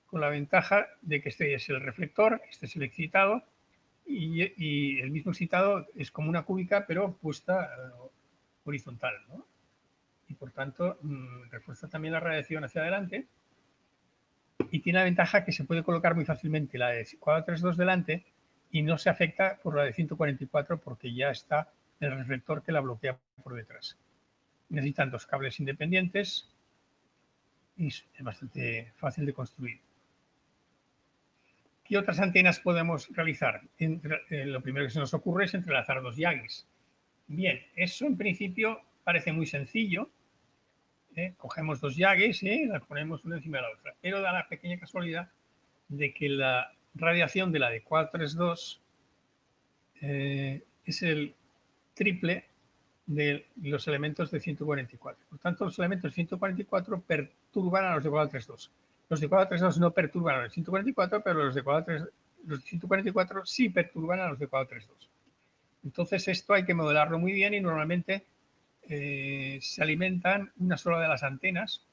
con la ventaja de que este es el reflector, este es el excitado, y, el mismo excitado es como una cúbica, pero puesta eh, horizontal. Y por tanto, mm, refuerza también la radiación hacia adelante. Y tiene la ventaja que se puede colocar muy fácilmente la de 432 delante y no se afecta por la de 144 porque ya está el reflector que la bloquea por detrás. Necesitan dos cables independientes y es bastante fácil de construir. ¿Qué otras antenas podemos realizar? Eh, lo primero que se nos ocurre es entrelazar dos Yagis. Bien, eso en principio parece muy sencillo. ¿eh? Cogemos dos Yagis y las ponemos una encima de la otra. Pero da la pequeña casualidad de que la radiación de la de 432 eh, es el triple de los elementos de 144. Por tanto, los elementos de 144 perturban a los de 432. Los de 432 no perturban a los de 144, pero los de, 432, los de 144 sí perturban a los de 432. Entonces esto hay que modelarlo muy bien y normalmente eh, se alimentan una sola de las antenas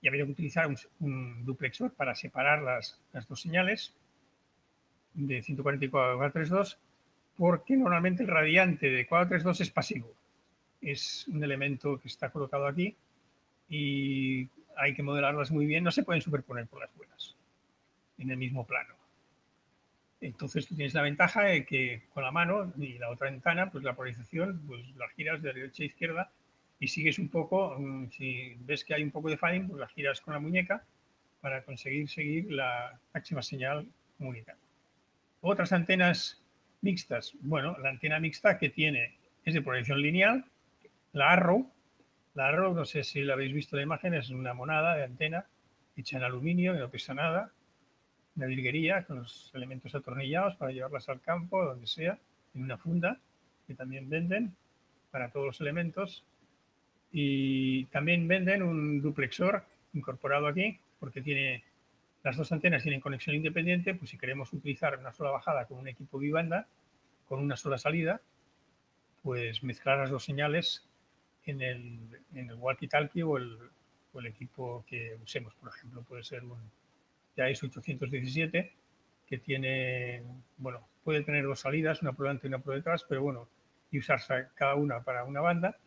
y habría que utilizar un, duplexor para separar las, dos señales de 144 a 432 porque normalmente el radiante de 432 es pasivo. Es un elemento que está colocado aquí y hay que modelarlas muy bien. No se pueden superponer por las buenas en el mismo plano. Entonces tú tienes la ventaja de que con la mano y la otra ventana, pues la polarización, pues la giras de derecha a izquierda y sigues un poco, mm, si ves que hay un poco de fading, pues la giras con la muñeca para conseguir seguir la máxima señal comunicada. Otras antenas mixtas, bueno, la antena mixta que tiene es de proyección lineal, la Arrow, la Arrow, no sé si la habéis visto la imagen, es una monada de antena hecha en aluminio, que no pesa nada, una virguería con los elementos atornillados para llevarlas al campo, donde sea, en una funda que también venden para todos los elementos. Y también venden un duplexor incorporado aquí, porque tiene las dos antenas tienen conexión independiente, pues si queremos utilizar una sola bajada con un equipo bibanda, con una sola salida, pues mezclar las dos señales en el, en el walkie-talkie o el, o el equipo que usemos, por ejemplo, puede ser un, ya es 817, que tiene, bueno, puede tener dos salidas, una por delante y una por detrás, pero bueno, y usarse cada una para una banda,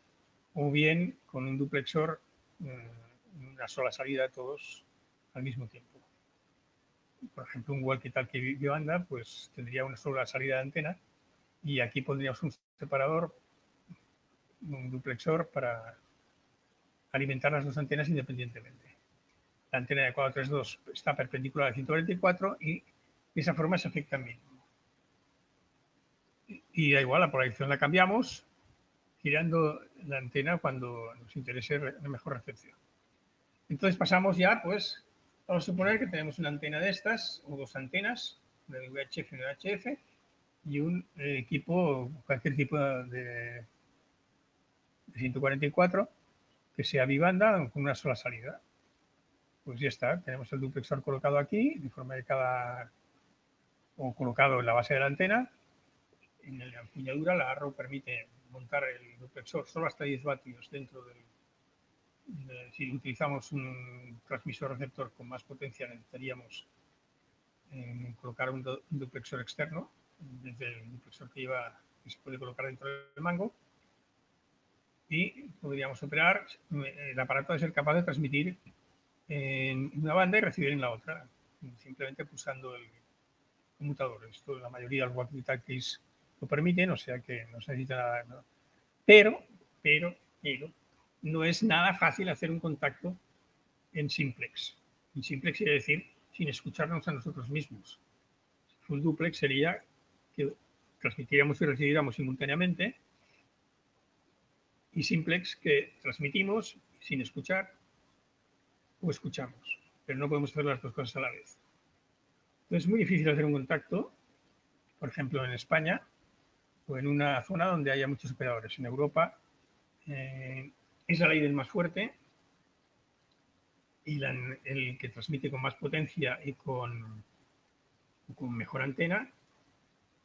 o bien con un duplexor, mm, una sola salida todos al mismo tiempo. Por ejemplo, un walkie-talkie banda, pues tendría una sola salida de antena y aquí pondríamos un separador, un duplexor para alimentar las dos antenas independientemente la antena de 432 está perpendicular al 144 y de esa forma se afecta al mínimo. Y da igual, la polarización la cambiamos girando la antena cuando nos interese la mejor recepción. Entonces pasamos ya, pues, vamos a suponer que tenemos una antena de estas, o dos antenas, de VHF y VHF, y un eh, equipo, cualquier tipo de, de 144 que sea bibanda con una sola salida pues ya está, tenemos el duplexor colocado aquí, de forma de cada, o colocado en la base de la antena. En la empuñadura la Arrow permite montar el duplexor solo hasta 10 vatios dentro del... si utilizamos un transmisor receptor con más potencia necesitaríamos eh, colocar un, duplexor externo desde el duplexor que lleva que se puede colocar dentro del mango y podríamos operar, el aparato de ser capaz de transmitir en una banda y recibir en la otra, simplemente pulsando el conmutador. Esto la mayoría de los walkie-talkies lo permiten, o sea que no se necesita nada. Pero, pero, pero, no es nada fácil hacer un contacto en simplex. En simplex quiere decir sin escucharnos a nosotros mismos. Full duplex sería que transmitiríamos y recibiríamos simultáneamente y simplex que transmitimos sin escuchar o escuchamos, pero no podemos hacer las dos cosas a la vez. Entonces es muy difícil hacer un contacto, por ejemplo, en España o en una zona donde haya muchos operadores. En Europa eh, es la ley del más fuerte y el que transmite con más potencia y con, con mejor antena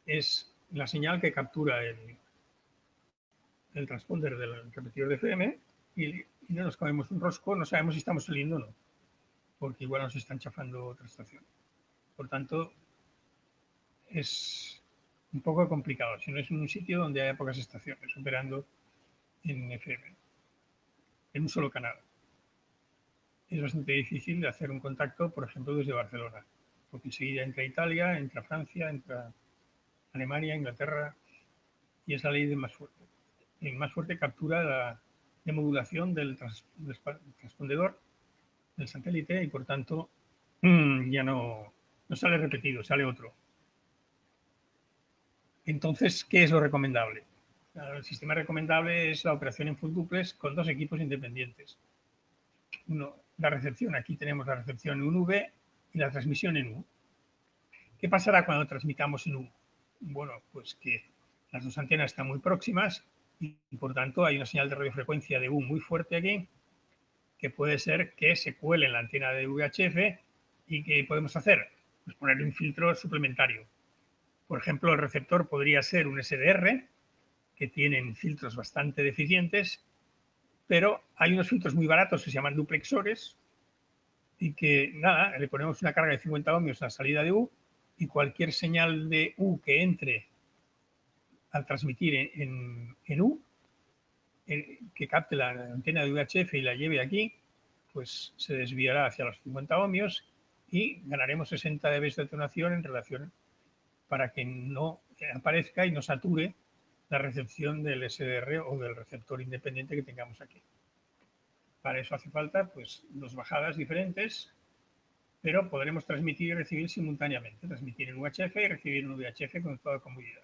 es la señal que captura el, el transponder del repetidor de FM y no nos comemos un rosco, no sabemos si estamos saliendo o no, porque igual nos están chafando otra estación. Por tanto, es un poco complicado, si no es un sitio donde haya pocas estaciones operando en FM, en un solo canal. Es bastante difícil de hacer un contacto, por ejemplo, desde Barcelona, porque enseguida entra Italia, entra Francia, entra Alemania, Inglaterra, y es la ley del más fuerte. El más fuerte captura la, de modulación del, transpondedor del satélite y por tanto mm, ya no, no sale repetido, sale otro. Entonces, ¿qué es lo recomendable? El sistema recomendable es la operación en full duplex con dos equipos independientes. Uno, la recepción, aquí tenemos la recepción en V y la transmisión en U. ¿Qué pasará cuando transmitamos en U? Bueno, pues que las dos antenas están muy próximas y por tanto hay una señal de radiofrecuencia de U muy fuerte aquí que puede ser que se cuele en la antena de VHF y que podemos hacer pues poner un filtro suplementario. Por ejemplo, el receptor podría ser un SDR, que tienen filtros bastante deficientes, pero hay unos filtros muy baratos que se llaman duplexores y que, nada, le ponemos una carga de 50 ohmios a la salida de U y cualquier señal de U que entre al transmitir en, U, que capte la antena de UHF y la lleve aquí, pues se desviará hacia los 50 ohmios y ganaremos 60 dB de detonación en relación para que no aparezca y no sature la recepción del SDR o del receptor independiente que tengamos aquí. Para eso hace falta pues dos bajadas diferentes, pero podremos transmitir y recibir simultáneamente, transmitir en UHF y recibir en VHF con toda comodidad.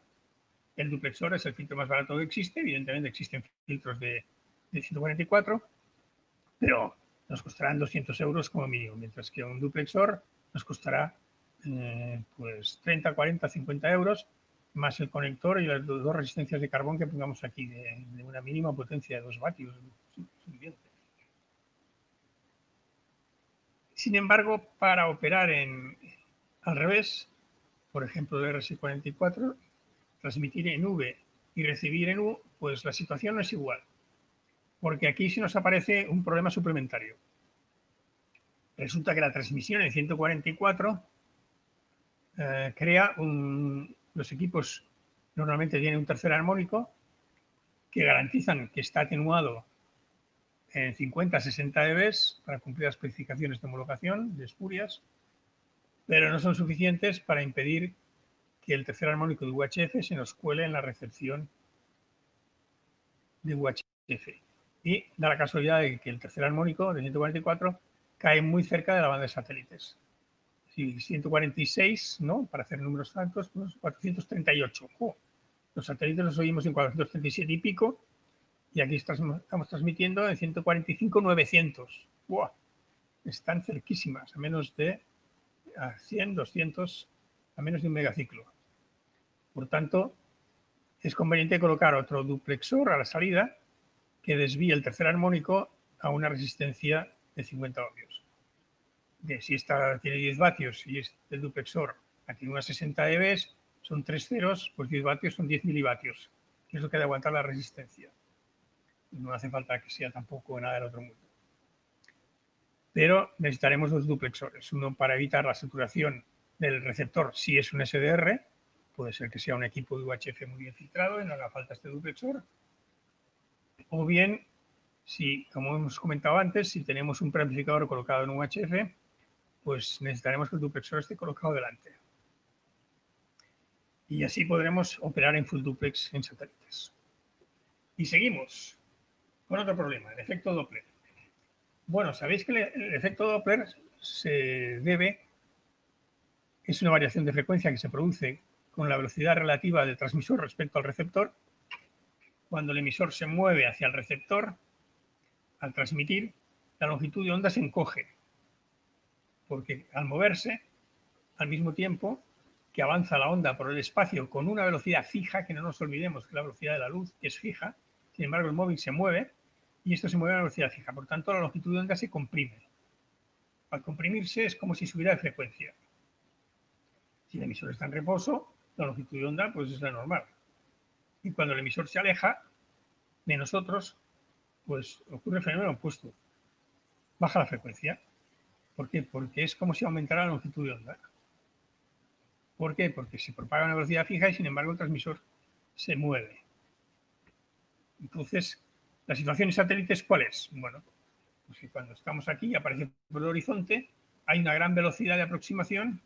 El duplexor es el filtro más barato que existe, evidentemente existen filtros de, de 144, pero nos costarán 200 euros como mínimo, mientras que un duplexor nos costará eh, pues 30, 40, 50 euros, más el conector y las dos resistencias de carbón que pongamos aquí, de, una mínima potencia de 2 vatios. Sin embargo, para operar en, al revés, por ejemplo, el RS44, transmitir en V y recibir en U, pues la situación no es igual. Porque aquí sí nos aparece un problema suplementario. Resulta que la transmisión en 144 eh, crea un, los equipos normalmente tienen un tercer armónico que garantizan que está atenuado en 50-60 dB para cumplir las especificaciones de homologación de espurias, pero no son suficientes para impedir que el tercer armónico de UHF se nos cuele en la recepción de UHF. Y da la casualidad de que el tercer armónico de 144 cae muy cerca de la banda de satélites. Si 146, ¿no? Para hacer números tantos, pues 438. Los satélites los oímos en 437 y pico, y aquí estamos, transmitiendo en 145-900. Están cerquísimas, a menos de a 100, 200, a menos de un megaciclo. Por tanto, es conveniente colocar otro duplexor a la salida que desvíe el tercer armónico a una resistencia de 50 ohmios. De, si esta tiene 10 vatios y es el duplexor aquí unas 60 dB, son 3 ceros, pues 10 vatios son 10 milivatios, que es lo que ha de aguantar la resistencia. No hace falta que sea tampoco nada del otro mundo. Pero necesitaremos dos duplexores, uno para evitar la saturación del receptor si es un SDR, puede ser que sea un equipo de UHF muy bien filtrado y no haga falta este duplexor, o bien si, como hemos comentado antes, si tenemos un preamplificador colocado en UHF, pues necesitaremos que el duplexor esté colocado delante. Y así podremos operar en full duplex en satélites. Y seguimos con otro problema, el efecto Doppler. Bueno, sabéis que el efecto Doppler se debe, es una variación de frecuencia que se produce con la velocidad relativa del transmisor respecto al receptor. Cuando el emisor se mueve hacia el receptor, al transmitir, la longitud de onda se encoge, porque al moverse, al mismo tiempo que avanza la onda por el espacio con una velocidad fija, que no nos olvidemos que la velocidad de la luz es fija, sin embargo el móvil se mueve y esto se mueve a velocidad fija, por tanto la longitud de onda se comprime. Al comprimirse es como si subiera de frecuencia. Si el emisor está en reposo, la longitud de onda pues es la normal. Y cuando el emisor se aleja de nosotros, pues ocurre el fenómeno opuesto. Baja la frecuencia. ¿Por qué? Porque es como si aumentara la longitud de onda. ¿Por qué? Porque se propaga a una velocidad fija y sin embargo el transmisor se mueve. Entonces, la situación en satélites, ¿cuál es? Bueno, pues que cuando estamos aquí y aparece por el horizonte, hay una gran velocidad de aproximación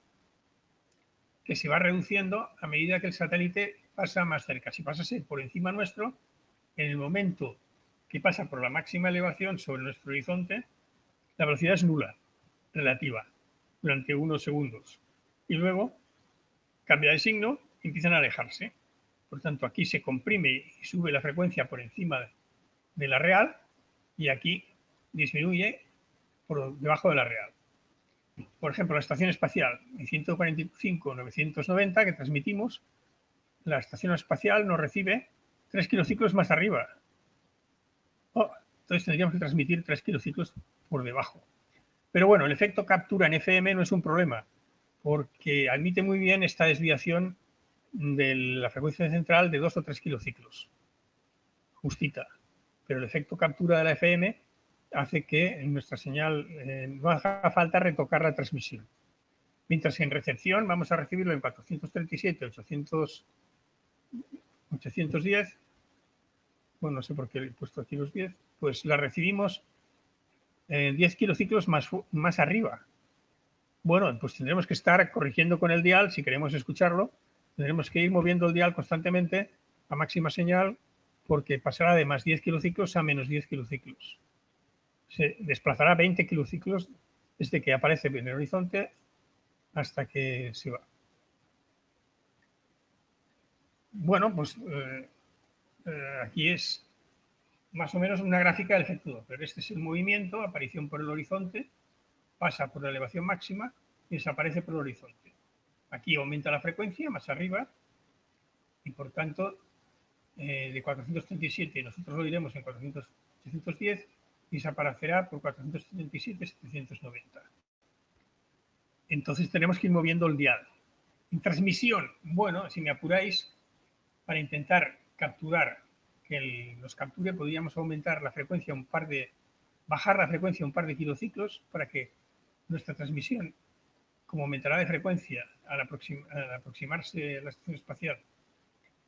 que se va reduciendo a medida que el satélite pasa más cerca. Si pasase por encima nuestro, en el momento que pasa por la máxima elevación sobre nuestro horizonte, la velocidad es nula, relativa, durante unos segundos. Y luego cambia de signo empiezan a alejarse. Por tanto, aquí se comprime y sube la frecuencia por encima de la real y aquí disminuye por debajo de la real. Por ejemplo, la estación espacial en 145-990 que transmitimos, la estación espacial nos recibe 3 kilociclos más arriba, Oh, entonces tendríamos que transmitir 3 kilociclos por debajo. Pero bueno, el efecto captura en FM no es un problema, porque admite muy bien esta desviación de la frecuencia central de 2 o 3 kilociclos, justita. Pero el efecto captura de la FM hace que nuestra señal eh, no haga falta retocar la transmisión. Mientras que en recepción vamos a recibirlo en 437, 800, 810, bueno, no sé por qué he puesto aquí los 10, pues la recibimos en 10 kilociclos más, más arriba. Bueno, pues tendremos que estar corrigiendo con el dial si queremos escucharlo. Tendremos que ir moviendo el dial constantemente a máxima señal porque pasará de más 10 kilociclos a menos 10 kilociclos. Se desplazará 20 kilociclos desde que aparece en el horizonte hasta que se va. Bueno, pues eh, eh, aquí es más o menos una gráfica del efecto pero Este es el movimiento, aparición por el horizonte, pasa por la elevación máxima y desaparece por el horizonte. Aquí aumenta la frecuencia más arriba y por tanto eh, de 437 nosotros lo diremos en 400, 810 y desaparecerá por 477, 790. Entonces tenemos que ir moviendo el dial. En transmisión, bueno, si me apuráis, para intentar capturar que nos capture, podríamos aumentar la frecuencia un par de, bajar la frecuencia un par de kilociclos para que nuestra transmisión, como aumentará de frecuencia al, aproximarse a la estación espacial,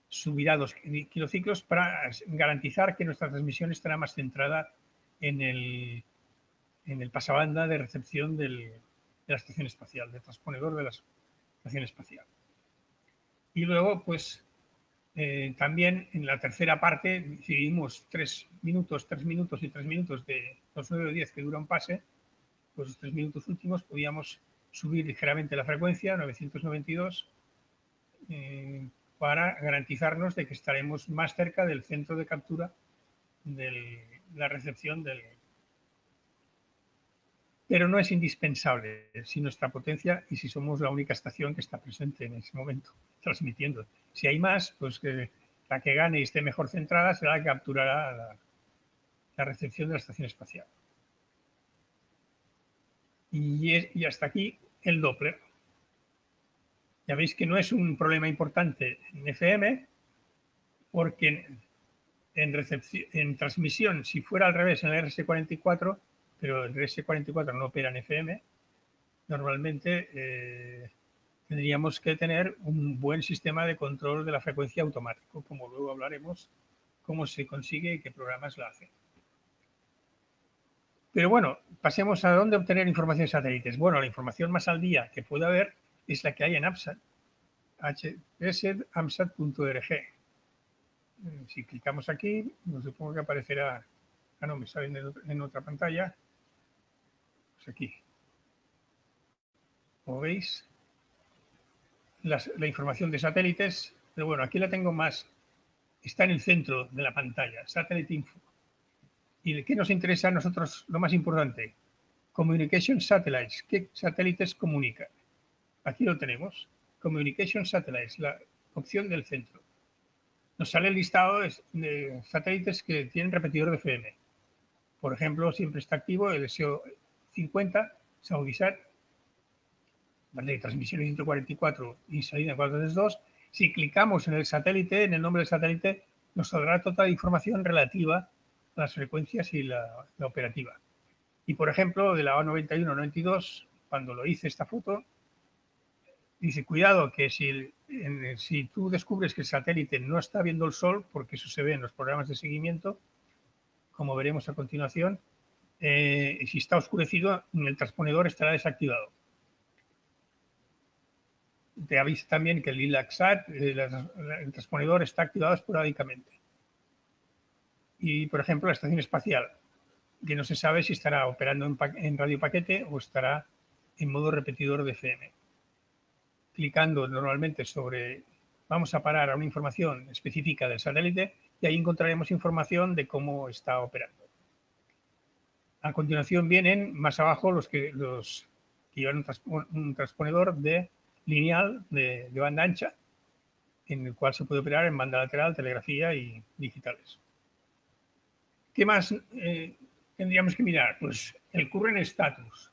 subirá dos kilociclos para garantizar que nuestra transmisión estará más centrada en el, en el pasabanda de recepción de la estación espacial, del transponedor de la estación espacial. Y luego, pues, eh, también en la tercera parte, si dividimos tres minutos, tres minutos y tres minutos de los 9 o 10 que dura un pase, pues los tres minutos últimos podíamos subir ligeramente la frecuencia, 992, eh, para garantizarnos de que estaremos más cerca del centro de captura de la recepción del... Pero no es indispensable si nuestra potencia y si somos la única estación que está presente en ese momento transmitiendo. Si hay más, pues la que gane y esté mejor centrada será la que capturará la recepción de la estación espacial. Y, hasta aquí el Doppler. Ya veis que no es un problema importante en FM, porque en, en transmisión, si fuera al revés en el RS44, pero el RS44 no opera en FM, normalmente eh, tendríamos que tener un buen sistema de control de la frecuencia automático, como luego hablaremos cómo se consigue y qué programas lo hacen. Pero bueno, pasemos a dónde obtener información de satélites. Bueno, la información más al día que puede haber es la que hay en AMSAT, hpsamsat.org. Si clicamos aquí, nos supongo que aparecerá, ah no, me sale en otra pantalla, pues aquí. Como veis, la información de satélites, pero bueno, aquí la tengo más, está en el centro de la pantalla, Satellite Info. ¿Y qué nos interesa a nosotros lo más importante? Communication Satellites, ¿qué satélites comunican? Aquí lo tenemos, Communication Satellites, la opción del centro. Nos sale el listado de satélites que tienen repetidor de FM. Por ejemplo, siempre está activo el SEO 50, Saudisat, de transmisión 144 y salida 432, si clicamos en el satélite, en el nombre del satélite, nos saldrá toda la información relativa a las frecuencias y la, operativa. Y por ejemplo, de la A91-92, cuando lo hice esta foto, dice, cuidado que si, si tú descubres que el satélite no está viendo el sol, porque eso se ve en los programas de seguimiento, como veremos a continuación, eh, si está oscurecido, el transponedor estará desactivado te avisa también que el ILAXAT, eh, el transponedor, está activado esporádicamente. Y, por ejemplo, la estación espacial, que no se sabe si estará operando en, radio paquete o estará en modo repetidor de FM. Clicando normalmente sobre, vamos a parar a una información específica del satélite y ahí encontraremos información de cómo está operando. A continuación vienen más abajo los que, los que llevan un transponedor de lineal de, banda ancha, en el cual se puede operar en banda lateral, telegrafía y digitales. ¿Qué más eh, tendríamos que mirar? Pues el current status.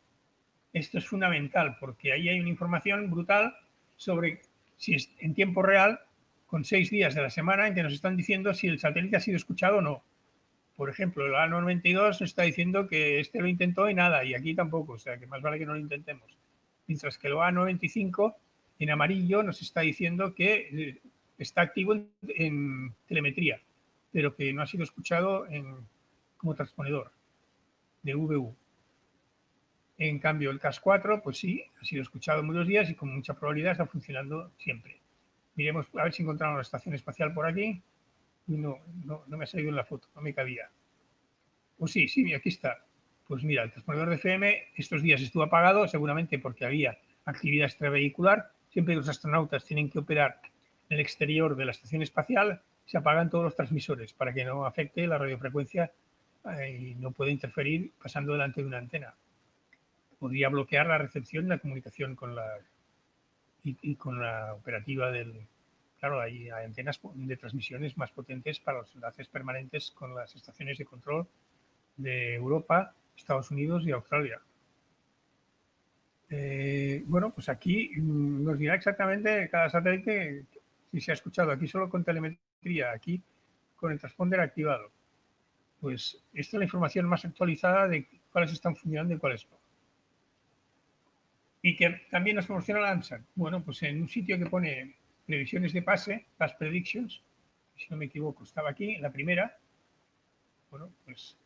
Esto es fundamental porque ahí hay una información brutal sobre si en tiempo real con seis días de la semana en que nos están diciendo si el satélite ha sido escuchado o no. Por ejemplo, el A92 nos está diciendo que este lo intentó y nada, y aquí tampoco, o sea que más vale que no lo intentemos. Mientras que el A95 en amarillo nos está diciendo que eh, está activo en, telemetría, pero que no ha sido escuchado como transponedor de VU. En cambio, el CAS4, pues sí, ha sido escuchado muchos días y con mucha probabilidad está funcionando siempre. Miremos a ver si encontramos la estación espacial por aquí. Y no, no, me ha salido en la foto, no me cabía. Pues sí, sí, aquí está. Pues mira, el transponedor de FM estos días estuvo apagado, seguramente porque había actividad extravehicular. Siempre que los astronautas tienen que operar en el exterior de la estación espacial, se apagan todos los transmisores para que no afecte la radiofrecuencia eh, y no pueda interferir pasando delante de una antena. Podría bloquear la recepción y la comunicación con la y, con la operativa del... Claro, hay, antenas de transmisiones más potentes para los enlaces permanentes con las estaciones de control de Europa, Estados Unidos y Australia. Eh, bueno, pues aquí mm, nos dirá exactamente cada satélite si se ha escuchado. Aquí solo con telemetría, aquí con el transponder activado. Pues esta es la información más actualizada de cuáles están funcionando y cuáles no y que también nos proporciona la ANSAT. Bueno, pues en un sitio que pone previsiones de pase, Pass Predictions, si no me equivoco, estaba aquí, en la primera. Bueno, pues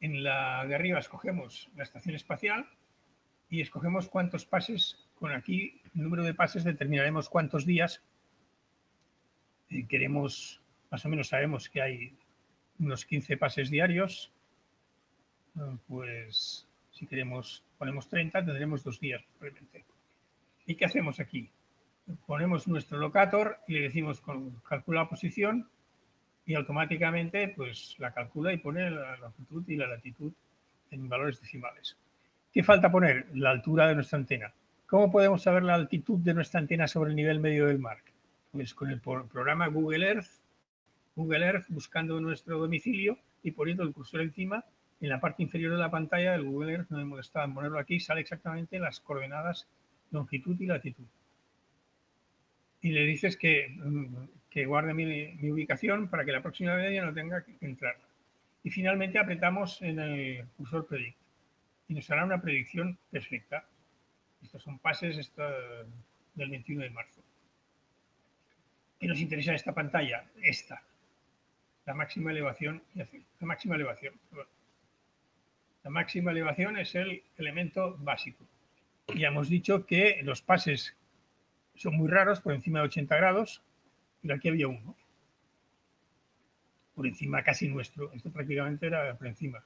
en la de arriba escogemos la estación espacial y escogemos cuántos pases, con aquí el número de pases determinaremos cuántos días queremos, más o menos sabemos que hay unos 15 pases diarios, pues si queremos, ponemos 30, tendremos dos días probablemente. ¿Y qué hacemos aquí? Ponemos nuestro locator y le decimos calcula posición y automáticamente pues la calcula y pone la longitud y la latitud en valores decimales. ¿Qué falta poner? La altura de nuestra antena. ¿Cómo podemos saber la altitud de nuestra antena sobre el nivel medio del mar? Pues con el programa Google Earth, Google Earth buscando nuestro domicilio y poniendo el cursor encima en la parte inferior de la pantalla del Google Earth, no me molestaba en ponerlo aquí, sale exactamente las coordenadas longitud y latitud. Y le dices que, mm, guarde mi, ubicación para que la próxima vez ya no tenga que entrar. Y finalmente apretamos en el cursor Predict y nos hará una predicción perfecta. Estos son pases del 21 de marzo. ¿Qué nos interesa esta pantalla? Esta, la máxima elevación, la máxima elevación. La máxima elevación es el elemento básico. Ya hemos dicho que los pases son muy raros, por encima de 80 grados, pero aquí había uno. Por encima casi nuestro. Esto prácticamente era por encima.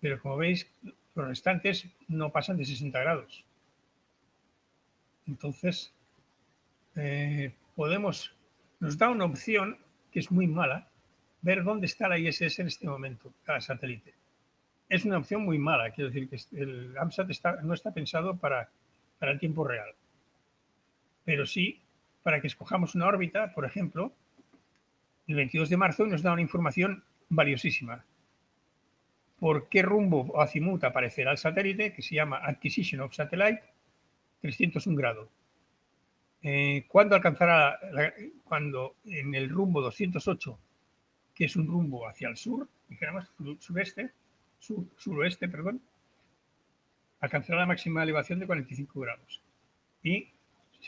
Pero como veis, los restantes no pasan de 60 grados. Entonces, eh, podemos, nos da una opción que es muy mala, ver dónde está la ISS en este momento, cada satélite es una opción muy mala. Quiero decir que el AMSAT no está pensado para, para el tiempo real. Pero sí para que escojamos una órbita, por ejemplo, el 22 de marzo nos da una información valiosísima. ¿Por qué rumbo o azimut aparecerá el satélite que se llama Acquisition of Satellite 301 grado? Eh, ¿Cuándo alcanzará, cuando en el rumbo 208, que es un rumbo hacia el sur, dijéramos sureste, suroeste, perdón, alcanzará la máxima elevación de 45 grados y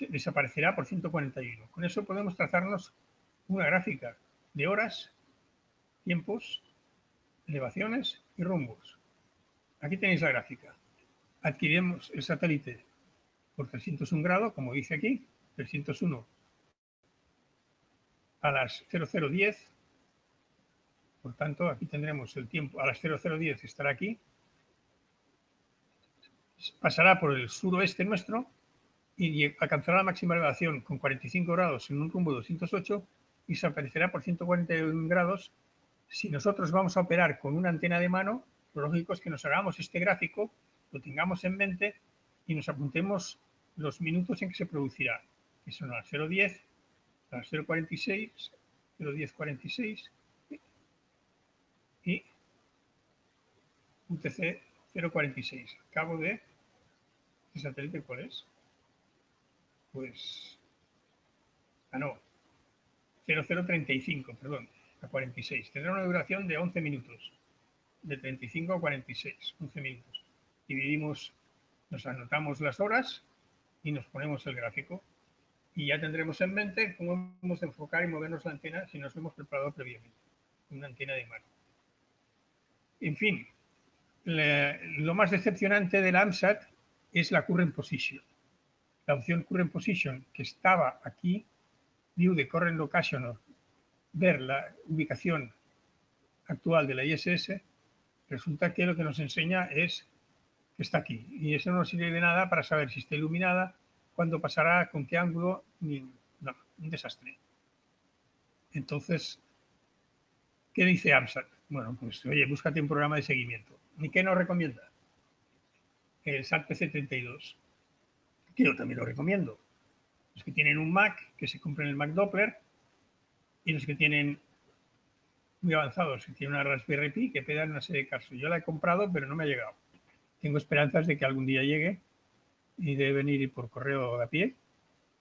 desaparecerá por 141. Con eso podemos trazarnos una gráfica de horas, tiempos, elevaciones y rumbos. Aquí tenéis la gráfica. Adquirimos el satélite por 301 grados, como dice aquí, 301 a las 0010 por tanto, aquí tendremos el tiempo a las 0010 estará aquí, pasará por el suroeste nuestro y alcanzará la máxima elevación con 45 grados en un rumbo 208 y se aparecerá por 141 grados. Si nosotros vamos a operar con una antena de mano, lo lógico es que nos hagamos este gráfico, lo tengamos en mente y nos apuntemos los minutos en que se producirá, que son las 010, a las 046, 01046 y UTC 046. Cabo de... ¿Este satélite cuál es? Pues... Ah, no. 0035, perdón, a 46. Tendrá una duración de 11 minutos, de 35 a 46, 11 minutos. Dividimos, nos anotamos las horas y nos ponemos el gráfico. Y ya tendremos en mente cómo hemos de enfocar y movernos la antena si nos hemos preparado previamente. Una antena de mano. En fin, lo más decepcionante del AMSAT es la current position. La opción current position que estaba aquí, view the current location ver la ubicación actual de la ISS, resulta que lo que nos enseña es que está aquí. Y eso no sirve de nada para saber si está iluminada, cuándo pasará, con qué ángulo, ni, no, un desastre. Entonces, ¿qué dice AMSAT? Bueno, pues oye, búscate un programa de seguimiento. ¿Y qué nos recomienda? El SAT PC32, que yo también lo recomiendo. Los que tienen un Mac, que se compren el Mac Doppler, y los que tienen muy avanzados, que tienen una Raspberry Pi, que pedan una serie de casos. Yo la he comprado, pero no me ha llegado. Tengo esperanzas de que algún día llegue y debe venir por correo a pie.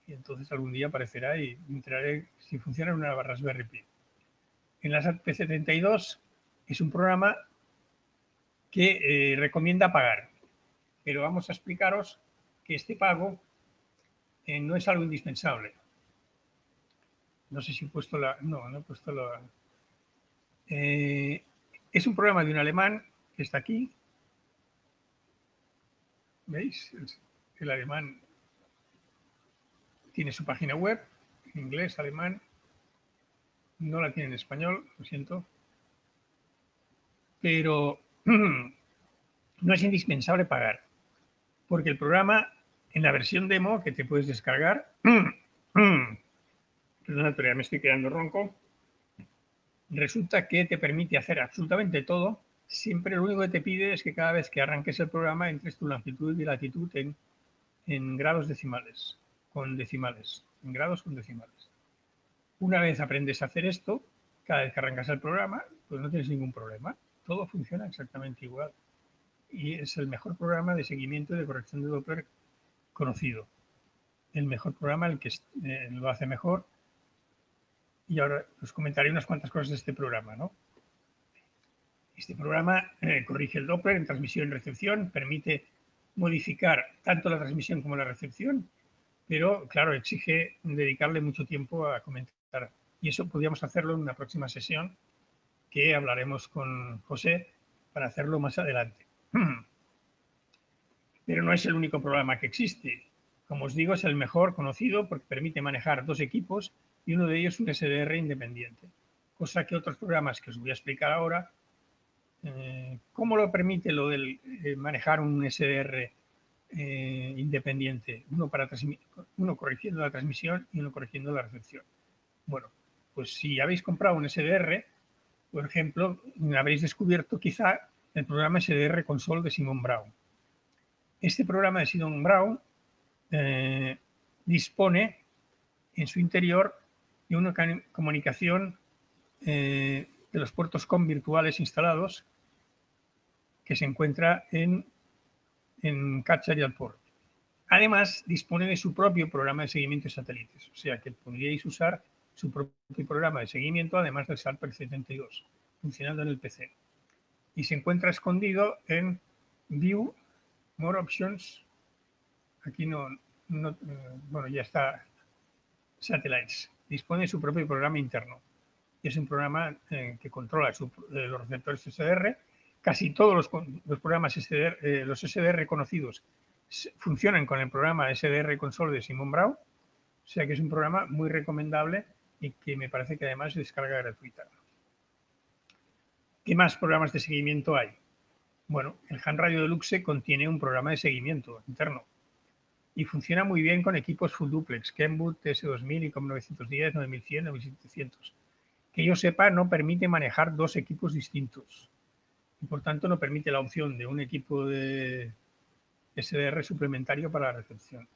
Y entonces algún día aparecerá y me enteraré si funciona una Raspberry Pi. En la SAT PC32 es un programa que eh, recomienda pagar. Pero vamos a explicaros que este pago eh, no es algo indispensable. No sé si he puesto la... No, no he puesto la... Eh, es un programa de un alemán que está aquí. ¿Veis? El alemán tiene su página web, en inglés, alemán. No la tiene en español, lo siento pero no es indispensable pagar, porque el programa en la versión demo que te puedes descargar, perdona, pero ya me estoy quedando ronco, resulta que te permite hacer absolutamente todo. Siempre lo único que te pide es que cada vez que arranques el programa entres tu longitud y latitud en, en grados decimales, con decimales, en grados con decimales. Una vez aprendes a hacer esto, cada vez que arrancas el programa, pues no tienes ningún problema todo funciona exactamente igual. Y es el mejor programa de seguimiento y de corrección de Doppler conocido. El mejor programa, el que eh, lo hace mejor. Y ahora os comentaré unas cuantas cosas de este programa. ¿no? Este programa eh, corrige el Doppler en transmisión y recepción, permite modificar tanto la transmisión como la recepción, pero claro, exige dedicarle mucho tiempo a comentar. Y eso podríamos hacerlo en una próxima sesión que hablaremos con José para hacerlo más adelante. Pero no es el único programa que existe. Como os digo, es el mejor conocido porque permite manejar dos equipos y uno de ellos un SDR independiente, cosa que otros programas que os voy a explicar ahora, eh, ¿cómo lo permite lo del eh, manejar un SDR eh, independiente? Uno, para uno corrigiendo la transmisión y uno corrigiendo la recepción. Bueno, pues si habéis comprado un SDR, por ejemplo, habréis descubierto quizá el programa SDR Console de Simon Brown. Este programa de Simon Brown eh, dispone en su interior de una comunicación eh, de los puertos COM virtuales instalados que se encuentra en, en Catcher y Port. Además, dispone de su propio programa de seguimiento de satélites, o sea que podríais usar su propio programa de seguimiento, además del SALPER 72, funcionando en el PC. Y se encuentra escondido en View, More Options. Aquí no, no bueno, ya está Satellites. Dispone de su propio programa interno. Es un programa eh, que controla eh, los receptores SDR. Casi todos los, programas SDR, eh, los SDR conocidos funcionan con el programa SDR Console de Simon Brown. O sea que es un programa muy recomendable y que me parece que además es descarga gratuita. ¿Qué más programas de seguimiento hay? Bueno, el Han Radio Deluxe contiene un programa de seguimiento interno y funciona muy bien con equipos full duplex, Kenwood, TS2000 y COM 910, 9100, 9700. Que yo sepa, no permite manejar dos equipos distintos y por tanto no permite la opción de un equipo de SDR suplementario para la recepción.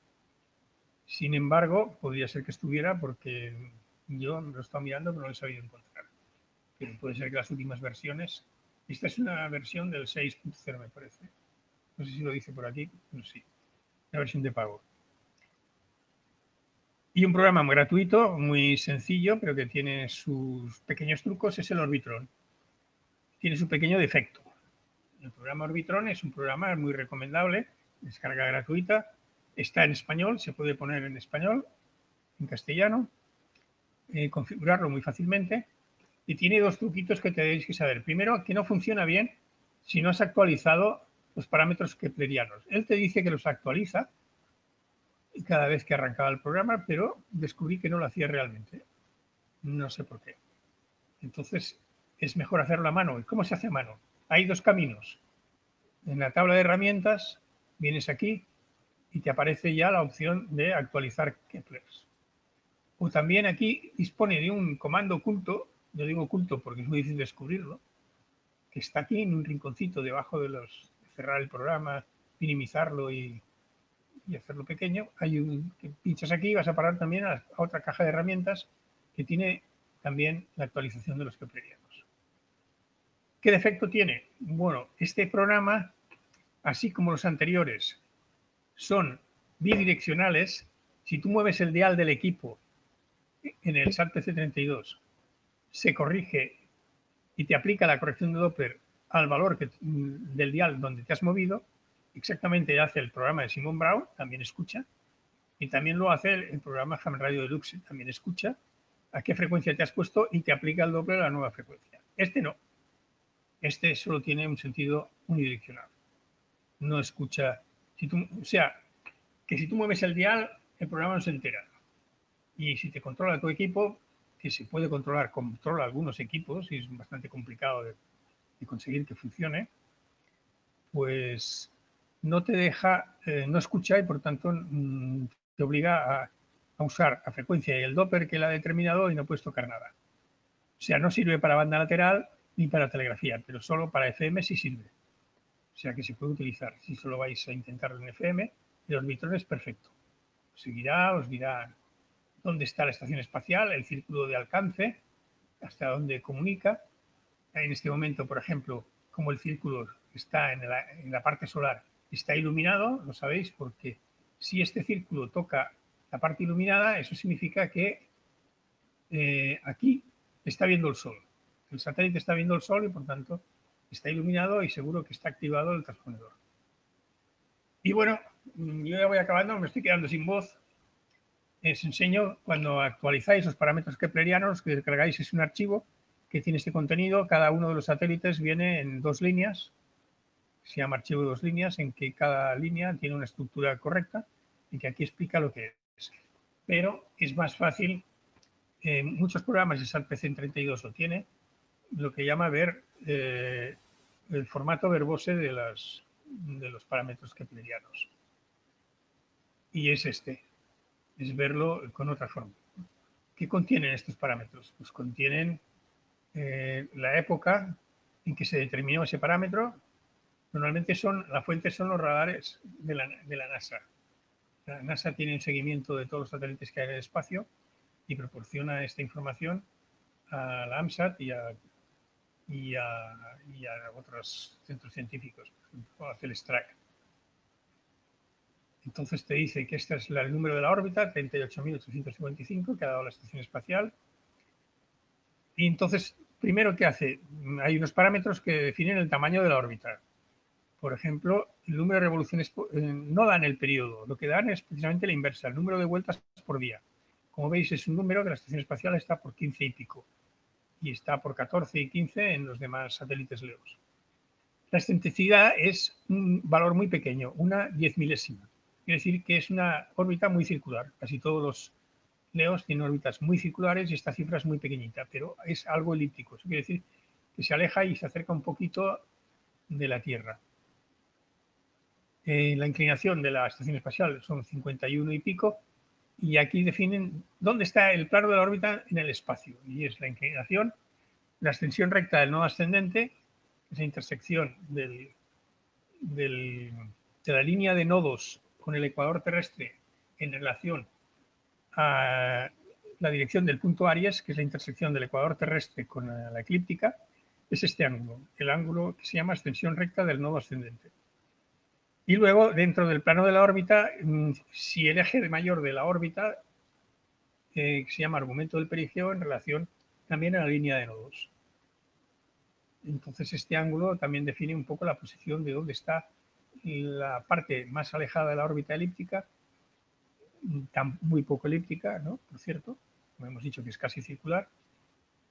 Sin embargo, podría ser que estuviera porque yo lo he estado mirando, pero no lo he sabido encontrar. Pero puede ser que las últimas versiones. Esta es una versión del 6.0, me parece. No sé si lo dice por aquí, pero sí. La versión de pago. Y un programa muy gratuito, muy sencillo, pero que tiene sus pequeños trucos, es el Orbitron. Tiene su pequeño defecto. El programa Orbitron es un programa muy recomendable, descarga gratuita, está en español, se puede poner en español, en castellano, eh, configurarlo muy fácilmente y tiene dos truquitos que tenéis que saber. Primero, que no funciona bien si no has actualizado los parámetros keplerianos. Él te dice que los actualiza cada vez que arrancaba el programa, pero descubrí que no lo hacía realmente. No sé por qué. Entonces, es mejor hacerlo a mano. ¿Y cómo se hace a mano? Hay dos caminos. En la tabla de herramientas, vienes aquí y te aparece ya la opción de actualizar Keplers. O también aquí dispone de un comando oculto, yo digo oculto porque es muy difícil descubrirlo, que está aquí en un rinconcito debajo de los cerrar el programa, minimizarlo y, hacerlo pequeño. Hay un que pinchas aquí y vas a parar también a, otra caja de herramientas que tiene también la actualización de los keplerianos. ¿Qué defecto tiene? Bueno, este programa, así como los anteriores, son bidireccionales. Si tú mueves el dial del equipo en el SAT PC32, se corrige y te aplica la corrección de Doppler al valor mm, del dial donde te has movido, exactamente hace el programa de Simon Brown, también escucha, y también lo hace el, programa Ham Radio Deluxe, también escucha a qué frecuencia te has puesto y te aplica el Doppler a la nueva frecuencia. Este no. Este solo tiene un sentido unidireccional. No escucha. O sea, que si tú mueves el dial, el programa no se entera. Y si te controla tu equipo, que se puede controlar, controla algunos equipos y es bastante complicado de y conseguir que funcione, pues no te deja, eh, no escucha y por tanto mm, te obliga a, usar a frecuencia y el Doppler que él ha determinado y no puedes tocar nada. O sea, no sirve para banda lateral ni para telegrafía, pero solo para FM sí sirve. O sea que se puede utilizar. Si solo vais a intentarlo en FM, el orbitrón es perfecto. Seguirá, os dirá dónde está la estación espacial, el círculo de alcance, hasta dónde comunica en este momento, por ejemplo, como el círculo está en la, parte solar, está iluminado, lo sabéis, porque si este círculo toca la parte iluminada, eso significa que eh, aquí está viendo el sol. El satélite está viendo el sol y por tanto está iluminado y seguro que está activado el transponedor. Y bueno, yo ya voy acabando, me estoy quedando sin voz. Os enseño cuando actualizáis los parámetros keplerianos, que descargáis es un archivo que tiene este contenido. Cada uno de los satélites viene en dos líneas, se llama archivo de dos líneas, en que cada línea tiene una estructura correcta y que aquí explica lo que es. Pero es más fácil, muchos programas de SAT PC 32 lo tiene, lo que llama ver eh, el formato verbose de, las, de los parámetros keplerianos. Y es este, es verlo con otra forma. ¿Qué contienen estos parámetros? Pues contienen eh, la época en que se determinó ese parámetro, normalmente son, la fuente son los radares de la, de la NASA. La NASA tiene un seguimiento de todos los satélites que hay en el espacio y proporciona esta información a la AMSAT y a, y a, y a otros centros científicos, por ejemplo, a Celstrac. Entonces te dice que este es el número de la órbita, 38.855, que ha dado la estación espacial, y entonces, primero, ¿qué hace? Hay unos parámetros que definen el tamaño de la órbita. Por ejemplo, el número de revoluciones eh, no dan el periodo, lo que dan es precisamente la inversa, el número de vueltas por día. Como veis, es un número que la estación espacial está por 15 y pico y está por 14 y 15 en los demás satélites LEOS. La excentricidad es un valor muy pequeño, una diez milésima. Quiere decir que es una órbita muy circular. Casi todos los Leos tiene órbitas muy circulares y esta cifra es muy pequeñita, pero es algo elíptico. Eso quiere decir que se aleja y se acerca un poquito de la Tierra. Eh, la inclinación de la estación espacial son 51 y pico, y aquí definen dónde está el plano de la órbita en el espacio, y es la inclinación, la extensión recta del nodo ascendente, esa intersección de la línea de nodos con el ecuador terrestre en relación a la dirección del punto Aries, que es la intersección del ecuador terrestre con la eclíptica, es este ángulo, el ángulo que se llama extensión recta del nodo ascendente. Y luego, dentro del plano de la órbita, mm, si el eje de mayor de la órbita eh, se llama argumento del perigeo en relación también a la línea de nodos. Entonces este ángulo también define un poco la posición de dónde está la parte más alejada de la órbita elíptica, tan, muy poco elíptica, ¿no? por cierto, como hemos dicho que es casi circular,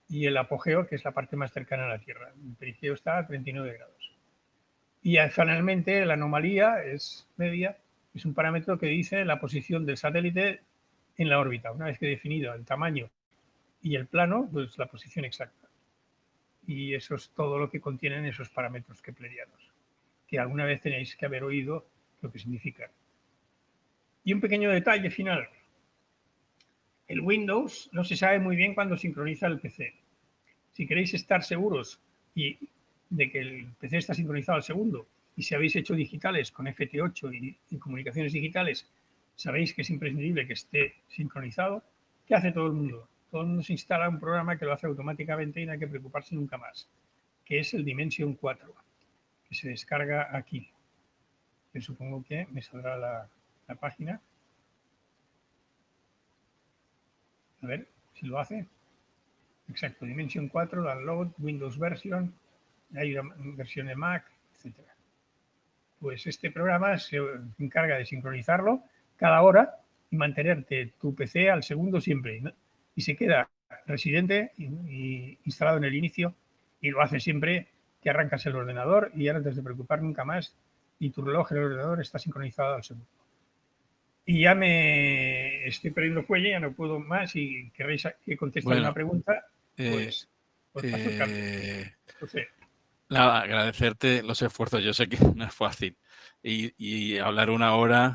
y el apogeo, que es la parte más cercana a la Tierra. El perigeo está a 39 grados. Y finalmente la anomalía es media, es un parámetro que dice la posición del satélite en la órbita. Una vez que definido el tamaño y el plano, pues la posición exacta. Y eso es todo lo que contienen esos parámetros keplerianos, que alguna vez tenéis que haber oído lo que significan. Y un pequeño detalle final. El Windows no se sabe muy bien cuándo sincroniza el PC. Si queréis estar seguros y de que el PC está sincronizado al segundo y si habéis hecho digitales con FT8 y, comunicaciones digitales, sabéis que es imprescindible que esté sincronizado, ¿qué hace todo el mundo? Todo el mundo se instala un programa que lo hace automáticamente y no hay que preocuparse nunca más, que es el Dimension 4, que se descarga aquí. Yo supongo que me saldrá la, la página. A ver si lo hace. Exacto, Dimension 4, download, Windows version, hay una versión de Mac, etc. Pues este programa se encarga de sincronizarlo cada hora y mantenerte tu PC al segundo siempre. Y se queda residente y, instalado en el inicio y lo hace siempre que arrancas el ordenador y ahora no te de preocupar nunca más y tu reloj el ordenador está sincronizado al segundo. Y ya me estoy perdiendo cuello, ya no puedo más y queréis que conteste una pregunta, eh, pues, pues eh, Nada, agradecerte los esfuerzos. Yo sé que no es fácil. Y, hablar una hora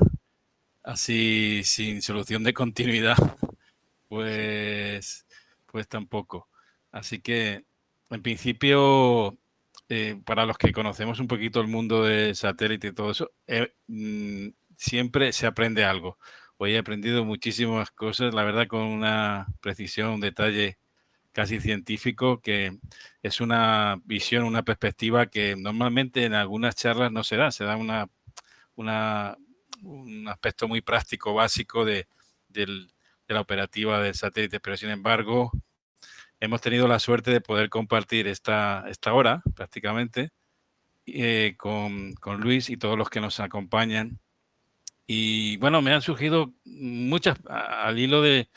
así sin solución de continuidad, pues, pues tampoco. Así que, en principio, eh, para los que conocemos un poquito el mundo de satélite y todo eso, mm, siempre se aprende algo. Hoy he aprendido muchísimas cosas, la verdad, con una precisión, un detalle casi científico, que es una visión, una perspectiva que normalmente en algunas charlas no se da, se da una, un aspecto muy práctico, básico de, la operativa del satélite, pero sin embargo hemos tenido la suerte de poder compartir esta, esta hora prácticamente eh, con, con Luis y todos los que nos acompañan y bueno, me han surgido muchas, al hilo de,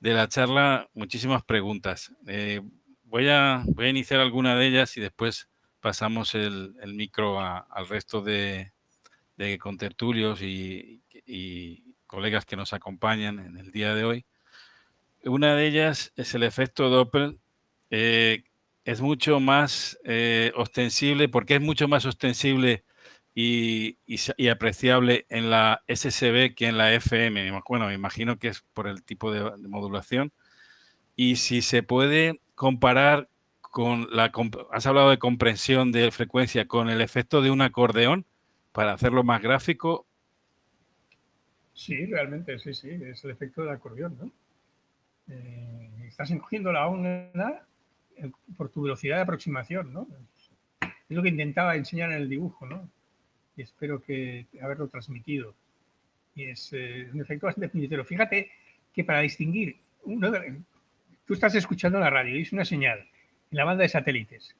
la charla, muchísimas preguntas. Eh, voy, a, voy a iniciar alguna de ellas y después pasamos el, micro al resto de, de contertulios y, colegas que nos acompañan en el día de hoy. Una de ellas es el efecto Doppler. Eh, es mucho más eh, ostensible, porque es mucho más ostensible y, apreciable en la SSB que en la FM. Bueno, me imagino que es por el tipo de, modulación. Y si se puede comparar con la... Has hablado de comprensión de frecuencia con el efecto de un acordeón para hacerlo más gráfico. Sí, realmente, sí, sí, es el efecto del acordeón, ¿no? Eh, estás encogiendo la onda eh, por tu velocidad de aproximación, ¿no? Es lo que intentaba enseñar en el dibujo, ¿no? y espero que haberlo transmitido. Y es eh, un efecto bastante puñetero. Fíjate que para distinguir, tú estás escuchando la radio y es una señal en la banda de satélites.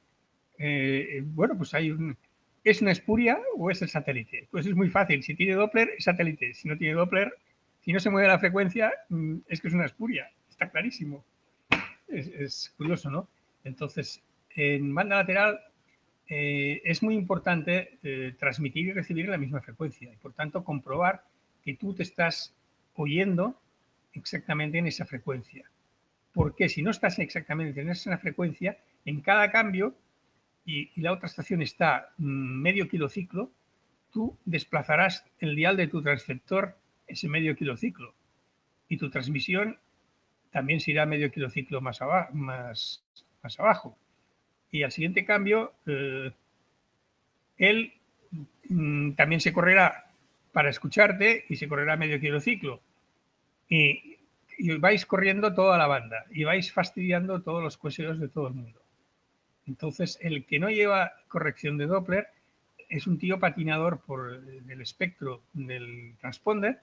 Eh, bueno, pues hay un... ¿Es una espuria o es el satélite? Pues es muy fácil. Si tiene Doppler, es satélite. Si no tiene Doppler, si no se mueve la frecuencia, mm, es que es una espuria. Está clarísimo. Es, curioso, ¿no? Entonces, en banda lateral eh, es muy importante eh, transmitir y recibir la misma frecuencia y por tanto comprobar que tú te estás oyendo exactamente en esa frecuencia. Porque si no estás exactamente en esa frecuencia, en cada cambio, y, la otra estación está mm, medio kilociclo, tú desplazarás el dial de tu transceptor ese medio kilociclo y tu transmisión también se irá medio kilociclo más, abajo y al siguiente cambio, eh, él mm, también se correrá para escucharte y se correrá medio kilociclo. Y, vais corriendo toda la banda y vais fastidiando todos los coheseos de todo el mundo. Entonces, el que no lleva corrección de Doppler es un tío patinador por el espectro del transponder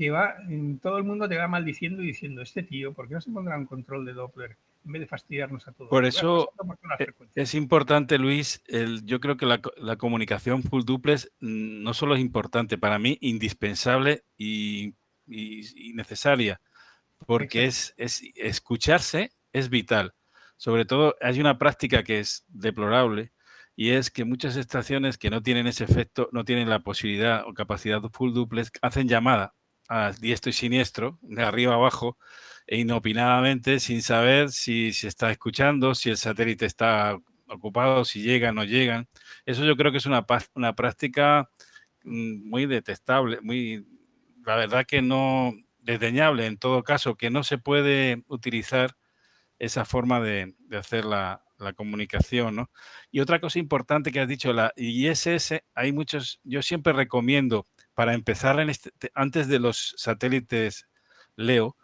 que va, todo el mundo te va maldiciendo y diciendo, este tío, ¿por qué no se pondrá un control de Doppler en vez de fastidiarnos a todos? Por eso e, es importante, Luis, el, yo creo que la, comunicación full duplex mm, no solo es importante, para mí indispensable y, necesaria, porque es, es escucharse es vital. Sobre todo, hay una práctica que es deplorable, y es que muchas estaciones que no tienen ese efecto, no tienen la posibilidad o capacidad full duplex, hacen llamada a diestro y siniestro, de arriba a abajo, e inopinadamente, sin saber si se está escuchando, si el satélite está ocupado, si llegan o no llegan. Eso yo creo que es una, una práctica mm, muy detestable, muy, la verdad que no desdeñable en todo caso, que no se puede utilizar esa forma de, hacer la, la comunicación, ¿no? Y otra cosa importante que has dicho, la ISS, hay muchos, yo siempre recomiendo para empezar en este, antes de los satélites Leo,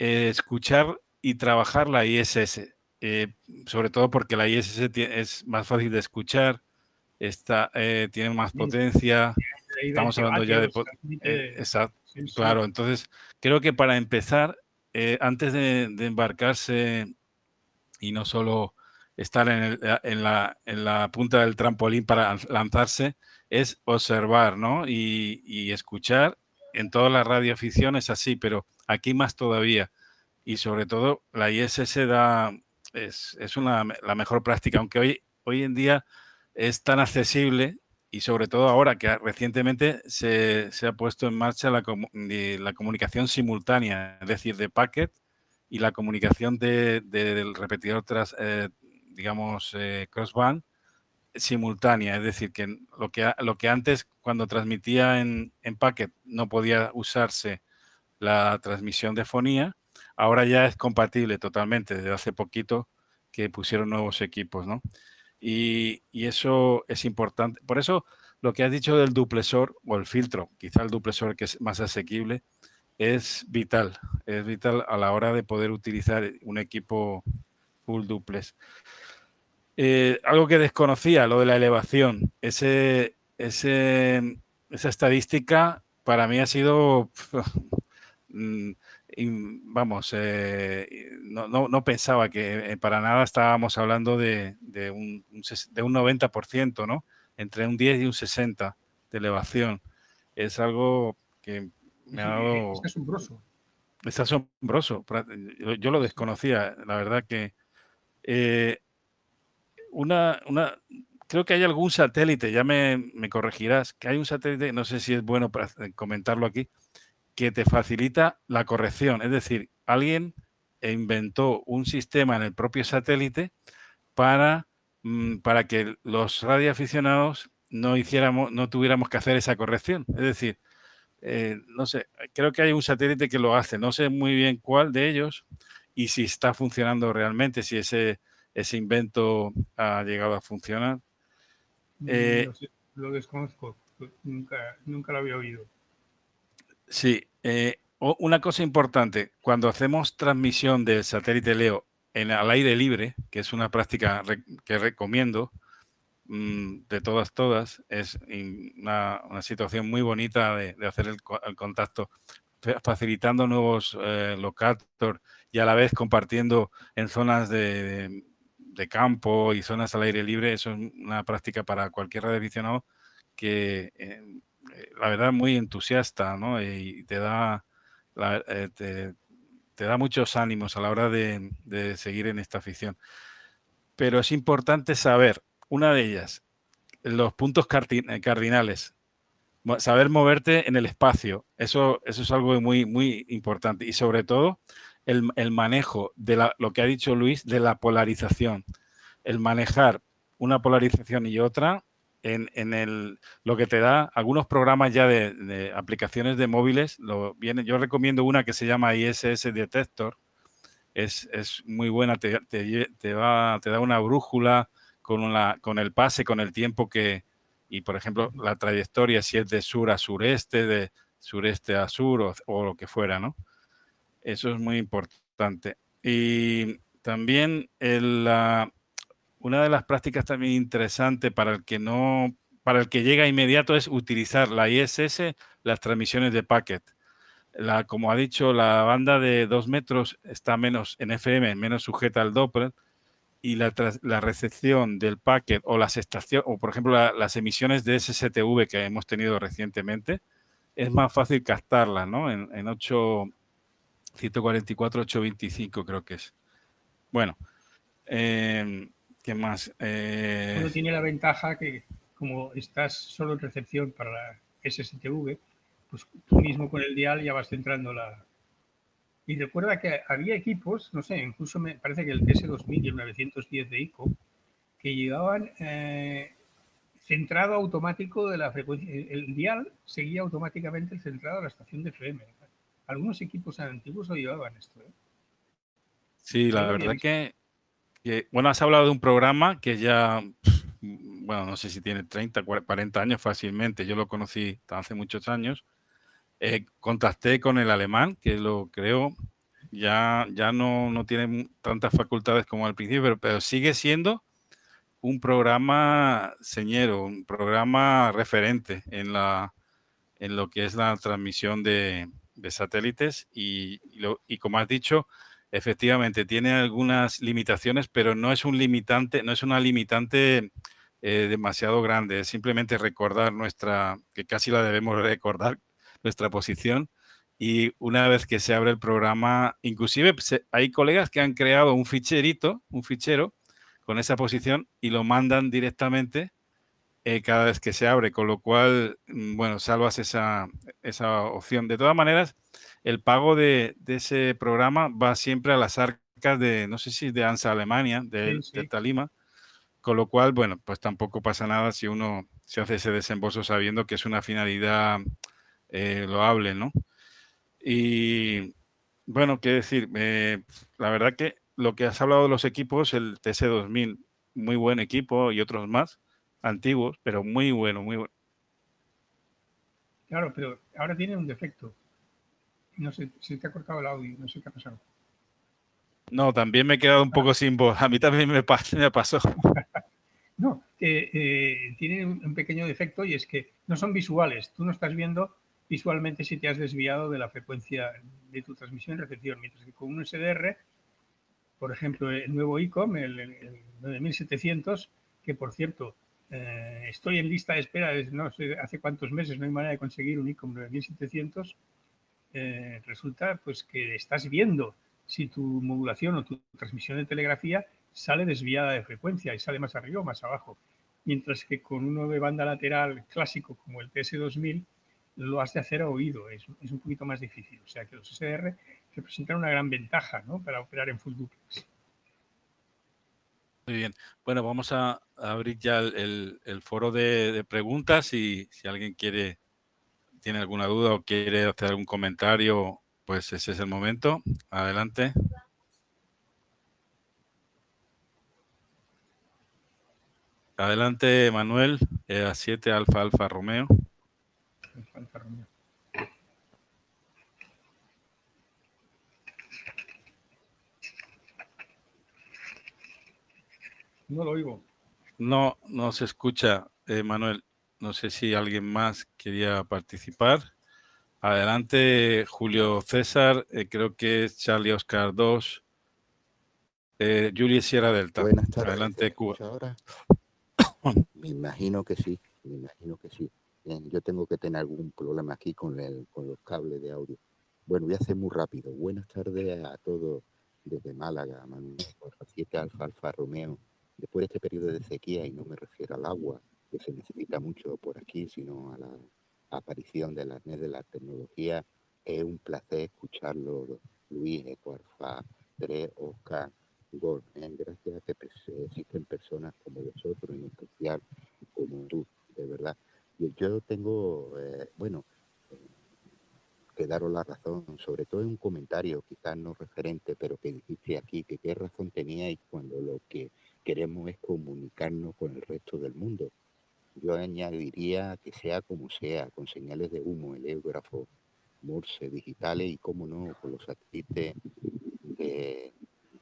eh, escuchar y trabajar la ISS, eh, sobre todo porque la ISS es más fácil de escuchar, está, eh, tiene más potencia, estamos hablando ya de... exacto, claro, entonces creo que para empezar, antes de embarcarse y no solo estar en, en, la, en, la, punta del trampolín para lanzarse es observar, ¿no? Y, escuchar. En todas las radioaficiones así, pero aquí más todavía. Y sobre todo la ISS da, es, es una, la mejor práctica, aunque hoy, hoy en día es tan accesible y sobre todo ahora que recientemente se, se ha puesto en marcha la, la, comunicación simultánea, es decir, de packet y la comunicación de, del repetidor tras, eh, digamos, eh, crossband simultánea, es decir, que lo que, lo que antes cuando transmitía en, en packet no podía usarse la transmisión de fonía, ahora ya es compatible totalmente, desde hace poquito que pusieron nuevos equipos, ¿no? Y, y, eso es importante. Por eso lo que has dicho del duplesor o el filtro, quizá el duplesor que es más asequible, es vital, es vital a la hora de poder utilizar un equipo full duplex. Eh, algo que desconocía, lo de la elevación. Ese, ese, esa estadística para mí ha sido, mm, vamos, eh, no, no, pensaba que eh, para nada estábamos hablando de, de, un, de un 90%, ¿no? Entre un 10 y un 60 de elevación. Es algo que me ha dado... Es asombroso. Es asombroso. Yo, lo desconocía, la verdad que una, una, creo que hay algún satélite, ya me, corregirás, que hay un satélite, no sé si es bueno para comentarlo aquí, que te facilita la corrección. Es decir, alguien inventó un sistema en el propio satélite para, mm, para que los radioaficionados no hiciéramos, no tuviéramos que hacer esa corrección. Es decir, eh, no sé, creo que hay un satélite que lo hace, no sé muy bien cuál de ellos y si está funcionando realmente, si ese ese invento ha llegado a funcionar. Eh, lo desconozco, nunca, nunca lo había oído. Sí, eh, una cosa importante, cuando hacemos transmisión del satélite Leo en, al aire libre, que es una práctica que recomiendo mm, de todas, todas, es una, situación muy bonita de, hacer el, contacto, facilitando nuevos eh, y a la vez compartiendo en zonas de de campo y zonas al aire libre, eso es una práctica para cualquier radioaficionado que eh, eh, la verdad muy entusiasta, ¿no? Y te da, eh, te, da muchos ánimos a la hora de, de, seguir en esta afición. Pero es importante saber, una de ellas, los puntos cardinales, saber moverte en el espacio, eso, eso es algo muy, muy importante. Y sobre todo, el, manejo de lo que ha dicho Luis de la polarización. El manejar una polarización y otra en, el, lo que te da algunos programas ya de, aplicaciones de móviles. Lo, viene, yo recomiendo una que se llama ISS Detector. Es, muy buena, te, te, va, te da una brújula con, una, con el pase, con el tiempo que, y por ejemplo, la trayectoria, si es de sur a sureste, de sureste a sur o, o lo que fuera, ¿no? Eso es muy importante. Y también una de las prácticas también interesantes para el que no, para el que llega inmediato es utilizar la ISS, las transmisiones de packet. la, como ha dicho, la banda de 2 metros está menos en FM, menos sujeta al Doppler y la, la recepción del packet o las estaciones, o por ejemplo las emisiones de SSTV que hemos tenido recientemente, es más fácil captarlas, ¿no? En, en 8, 144, 825 creo que es. Bueno, eh, ¿qué más? Eh... tiene la ventaja que como estás solo en recepción para la SSTV, pues tú mismo con el dial ya vas centrando la... Y recuerda que había equipos, no sé, incluso me parece que el TS2000 y el 910 de ICO, que llegaban eh, centrado automático de la frecuencia. El dial seguía automáticamente el centrado a la estación de FM. Algunos equipos antiguos lo llevaban esto. ¿eh? Sí, la verdad que, que, bueno, has hablado de un programa que ya, bueno, no sé si tiene 30, 40 años fácilmente. Yo lo conocí hace muchos años eh, contacté con el alemán, que lo creo, ya, ya no, no tiene tantas facultades como al principio, pero, sigue siendo un programa señero, un programa referente en, la, en lo que es la transmisión de, satélites y, y, como has dicho, efectivamente tiene algunas limitaciones, pero no es un limitante, no es una limitante eh, demasiado grande, es simplemente recordar nuestra, que casi la debemos recordar, nuestra posición. Y una vez que se abre el programa, inclusive hay colegas que han creado un ficherito, un fichero con esa posición y lo mandan directamente eh, cada vez que se abre, con lo cual, mm, bueno, salvas esa, esa opción. De todas maneras, el pago de, de, ese programa va siempre a las arcas de, no sé si de ANSA Alemania, de, de Talima, con lo cual, bueno, pues tampoco pasa nada si uno se hace ese desembolso sabiendo que es una finalidad eh, lo hable, ¿no? Y bueno, qué decir, eh, la verdad que lo que has hablado de los equipos, el TC2000, muy buen equipo y otros más, antiguos, pero muy bueno, muy bueno. Claro, pero ahora tiene un defecto. No sé, si te ha cortado el audio, no sé qué ha pasado. No, también me he quedado un poco sin voz. A mí también me, me pasó. no, eh, tiene un pequeño defecto y es que no son visuales. Tú no estás viendo visualmente si te has desviado de la frecuencia de tu transmisión y recepción, mientras que con un SDR, por ejemplo, el nuevo ICOM, el, 9700, que por cierto, eh, estoy en lista de espera desde no sé hace cuántos meses, no hay manera de conseguir un ICOM 9700, eh, resulta pues que estás viendo si tu modulación o tu transmisión de telegrafía sale desviada de frecuencia y sale más arriba o más abajo. Mientras que con uno de banda lateral clásico como el TS2000, lo has de hacer a oído, es, es, un poquito más difícil. O sea que los SDR representan una gran ventaja ¿no? para operar en full duplex. Muy bien. Bueno, vamos a abrir ya el, el foro de, preguntas y si alguien quiere, tiene alguna duda o quiere hacer algún comentario, pues ese es el momento. Adelante. Adelante, Manuel, a 7 Alfa Alfa Romeo. No lo oigo. No, no se escucha, eh, Manuel. No sé si alguien más quería participar. Adelante, Julio César. Eh, creo que es Charlie Oscar 2. Eh, Julie Sierra Delta. Buenas tardes. Adelante, Cuba. Ahora? Me imagino que sí. Me imagino que sí yo tengo que tener algún problema aquí con, el, con los cables de audio. Bueno, voy a hacer muy rápido. Buenas tardes a todos desde Málaga, Manuel, 7 Alfa Alfa Romeo. Después de este periodo de sequía, y no me refiero al agua, que se necesita mucho por aquí, sino a la aparición de la NET de la tecnología, es un placer escucharlo, Luis, Ecuarfa, 3, Oscar, Gol. Gracias a que existen personas como vosotros, en especial como tú, de verdad yo tengo, eh, bueno, que daros la razón, sobre todo en un comentario quizás no referente, pero que dijiste aquí, que qué razón teníais cuando lo que queremos es comunicarnos con el resto del mundo. Yo añadiría que sea como sea, con señales de humo, heliógrafo, Morse, digitales y, como no, con los satélites de,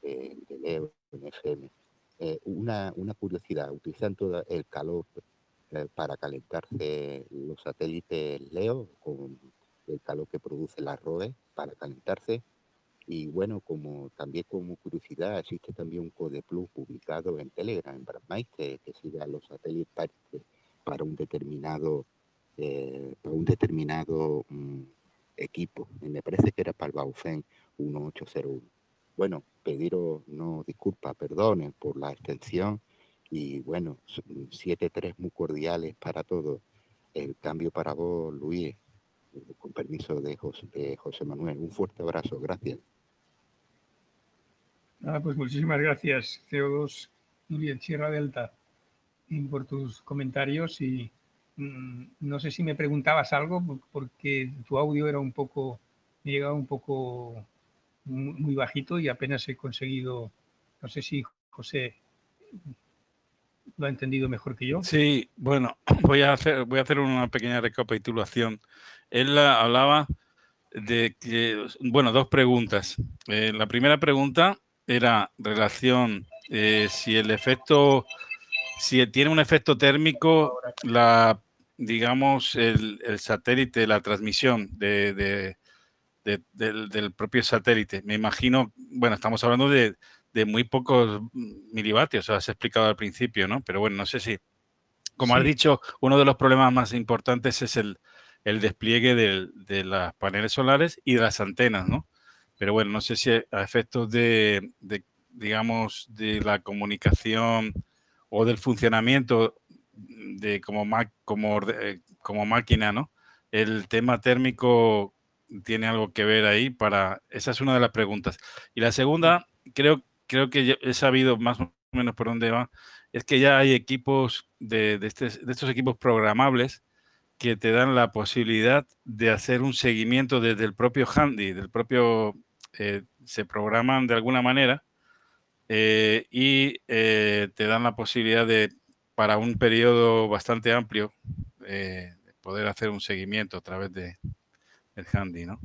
de, Leo, FM. Eh, una, una curiosidad, utilizan todo el calor eh, para calentarse los satélites Leo con el calor que produce la ROE para calentarse. Y bueno, como también como curiosidad, existe también un Code Plus publicado en Telegram, en Brandmeister, que sigue a los satélites para un determinado, eh, para un determinado mm, equipo. Me parece que era para el Baufen 1801. Bueno, pediros, no disculpa, perdonen por la extensión y bueno, 7-3 muy cordiales para todos. El cambio para vos, Luis, con permiso de José, José Manuel. Un fuerte abrazo, gracias. Pues muchísimas gracias, CO2 en Sierra Delta, por tus comentarios y mm, no sé si me preguntabas algo porque tu audio era un poco, me llegaba un poco muy bajito y apenas he conseguido, no sé si José lo ha entendido mejor que yo. Sí, bueno, voy a hacer, voy a hacer una pequeña recapitulación. Él hablaba de que, bueno, dos preguntas. Eh, la primera pregunta era relación eh, si el efecto, si tiene un efecto térmico, la, digamos, el, satélite, la transmisión de, del, propio satélite. Me imagino, bueno, estamos hablando de, muy pocos milivatios, has explicado al principio, ¿no? Pero bueno, no sé si, como has dicho, uno de los problemas más importantes es el, despliegue de las paneles solares y de las antenas, ¿no? Pero bueno, no sé si a efectos de, digamos, de la comunicación o del funcionamiento de como, como, como máquina, ¿no? El tema térmico tiene algo que ver ahí para... Esa es una de las preguntas. Y la segunda, creo, creo que he sabido más o menos por dónde va, es que ya hay equipos de, de, este, de estos equipos programables que te dan la posibilidad de hacer un seguimiento desde el propio handy, del propio... Eh, se programan de alguna manera eh, y eh, te dan la posibilidad de, para un periodo bastante amplio, poder hacer un seguimiento a través de, el handy, ¿no?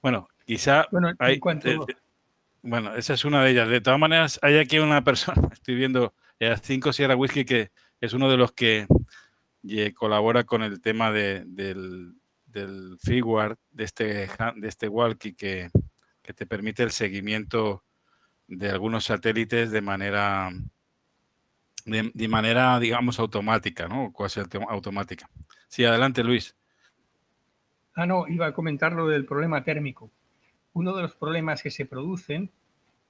Bueno, quizá bueno, hay, eh, bueno, esa es una de ellas. De todas maneras, hay aquí una persona, estoy viendo a 5 Sierra Whisky, que es uno de los que colabora con el tema de, del, del firmware de este, de este walkie que, que te permite el seguimiento de algunos satélites de manera de, manera, digamos, automática, ¿no? Cuasi automática. Sí, adelante, Luis. Ah, no, iba a comentar lo del problema térmico. Uno de los problemas que se producen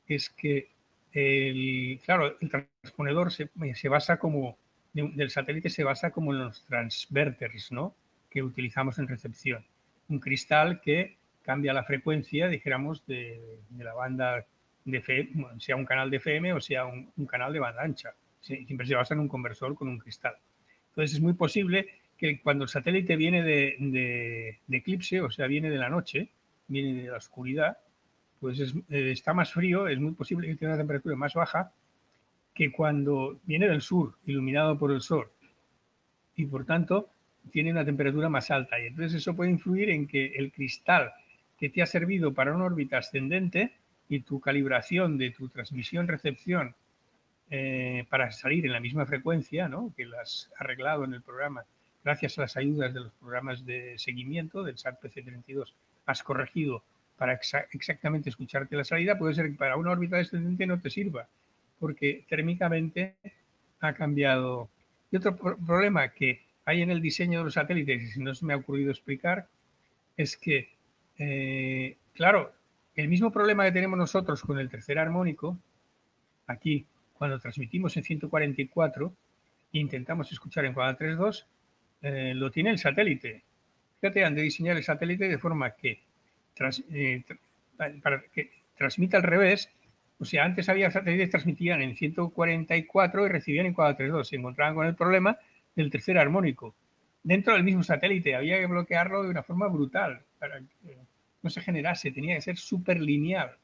es que, el, claro, el transponedor se, basa como, del satélite se basa como en los transverters, ¿no? Que utilizamos en recepción. Un cristal que cambia la frecuencia, dijéramos, de, la banda de FM, sea un canal de FM o sea un, canal de banda ancha. Siempre se basa en un conversor con un cristal. Entonces es muy posible que cuando el satélite viene de, eclipse, o sea, viene de la noche, viene de la oscuridad, pues eh, está más frío, es muy posible que tenga una temperatura más baja que cuando viene del sur, iluminado por el sol. Y por tanto, tiene una temperatura más alta. Y entonces eso puede influir en que el cristal que te ha servido para una órbita ascendente y tu calibración de tu transmisión-recepción eh, para salir en la misma frecuencia, ¿no? que las has arreglado en el programa gracias a las ayudas de los programas de seguimiento del SAT PC32, has corregido para exactamente escucharte la salida, puede ser que para una órbita descendente no te sirva, porque térmicamente ha cambiado. Y otro problema que hay en el diseño de los satélites, y si no se me ha ocurrido explicar, es que, eh, claro, el mismo problema que tenemos nosotros con el tercer armónico, aquí, cuando transmitimos en 144 e intentamos escuchar en 432, eh, lo tiene el satélite. Han de diseñar el satélite de forma que, eh, para que transmita al revés. O sea, antes había satélites que transmitían en 144 y recibían en 432. Se encontraban con el problema del tercer armónico. Dentro del mismo satélite había que bloquearlo de una forma brutal para que no se generase, tenía que ser súper lineal.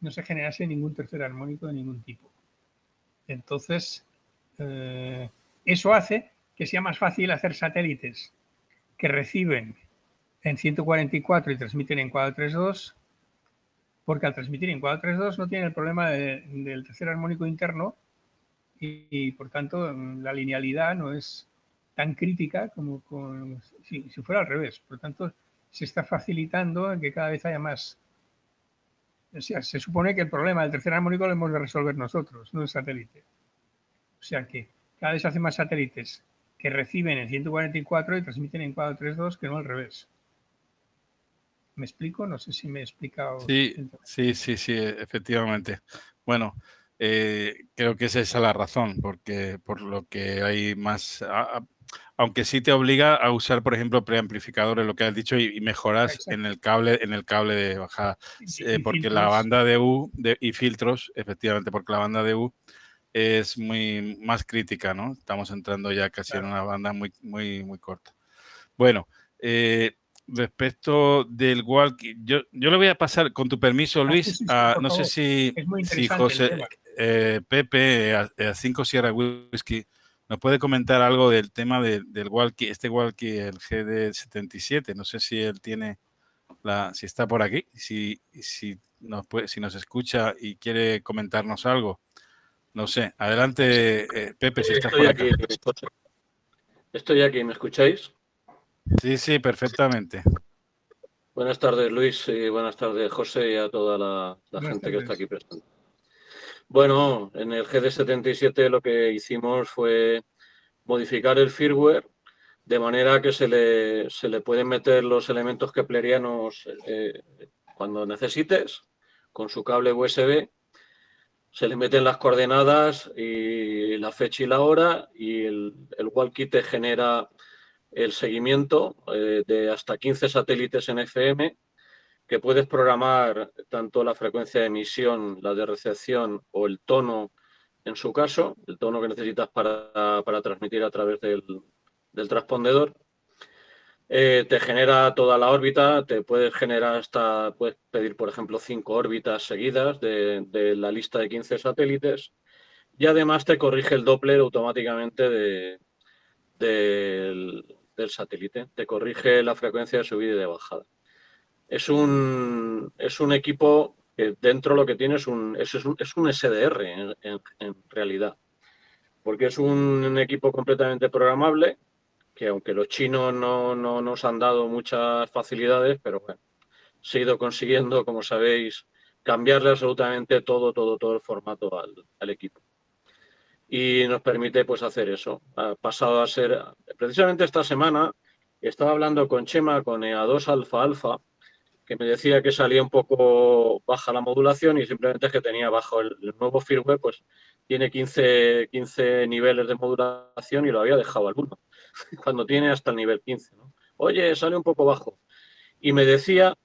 No se generase ningún tercer armónico de ningún tipo. Entonces, eh, eso hace que sea más fácil hacer satélites que reciben en 144 y transmiten en 432, porque al transmitir en 432 no tienen el problema del tercer armónico interno y, por tanto la linealidad no es tan crítica como si, fuera al revés. Por tanto, se está facilitando en que cada vez haya más. O sea, se supone que el problema del tercer armónico lo hemos de resolver nosotros, no el satélite. O sea que cada vez se hacen más satélites que reciben en 144 y transmiten en 432 que no al revés. ¿Me explico? No sé si me he explicado. Sí, sí, sí, sí, efectivamente. Bueno, eh, creo que esa es la razón, porque por lo que hay más, aunque sí te obliga a usar, por ejemplo, preamplificadores, lo que has dicho, y, mejoras en el cable, en el cable de bajada, eh, porque la banda de U y filtros, efectivamente, porque la banda de U es muy más crítica, ¿no? Estamos entrando ya casi en una banda muy, muy, muy corta. Bueno, eh, respecto del walkie, yo, yo le voy a pasar, con tu permiso, ah, Luis, no sé si, si José, eh, Pepe, a, 5 Sierra Whisky, nos puede comentar algo del tema del walkie, este walkie, el GD77. No sé si él tiene la, si está por aquí, si, si, nos, puede, si nos escucha y quiere comentarnos algo. No sé, adelante, eh, Pepe, si estás por aquí. Estoy aquí, ¿me escucháis? Sí, sí, perfectamente. Buenas tardes, Luis, y buenas tardes, José, y a toda la, gente que está aquí presente. Bueno, en el GD77 lo que hicimos fue modificar el firmware de manera que se le, se le pueden meter los elementos keplerianos eh, cuando necesites con su cable USB. Se le meten las coordenadas y la fecha y la hora y el, walkie te genera el seguimiento eh, de hasta 15 satélites en FM que puedes programar tanto la frecuencia de emisión, la de recepción o el tono en su caso, el tono que necesitas para, transmitir a través del, transpondedor. Eh, te genera toda la órbita, te puedes generar hasta, puedes pedir, por ejemplo, cinco órbitas seguidas de, la lista de 15 satélites y además te corrige el Doppler automáticamente de, del satélite, te corrige la frecuencia de subida y de bajada. Es un, es un equipo que dentro lo que tiene es un, es, un, es un SDR en, realidad, porque es un, equipo completamente programable, que aunque los chinos no, nos han dado muchas facilidades, pero bueno, se ha ido consiguiendo, como sabéis, cambiarle absolutamente todo, todo, todo el formato al, equipo. Y nos permite pues hacer eso. Ha pasado a ser, precisamente esta semana, estaba hablando con Chema, con EA2 Alfa Alfa, que me decía que salía un poco baja la modulación y simplemente que tenía bajo el, nuevo firmware, pues tiene 15, 15 niveles de modulación y lo había dejado al 1, cuando tiene hasta el nivel 15. Oye, sale un poco bajo. Y me decía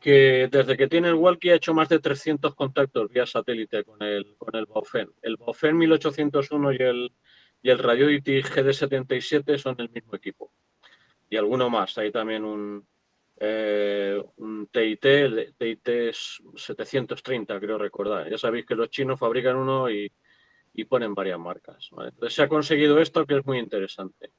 que desde que tiene el walkie ha hecho más de 300 contactos vía satélite con el, con el Baofeng. El Baofeng 1801 y el, y el Radiodity GD77 son el mismo equipo. Y alguno más. Hay también un, eh, un TIT, el TIT 730, creo recordar. Ya sabéis que los chinos fabrican uno y, ponen varias marcas. Entonces se ha conseguido esto que es muy interesante.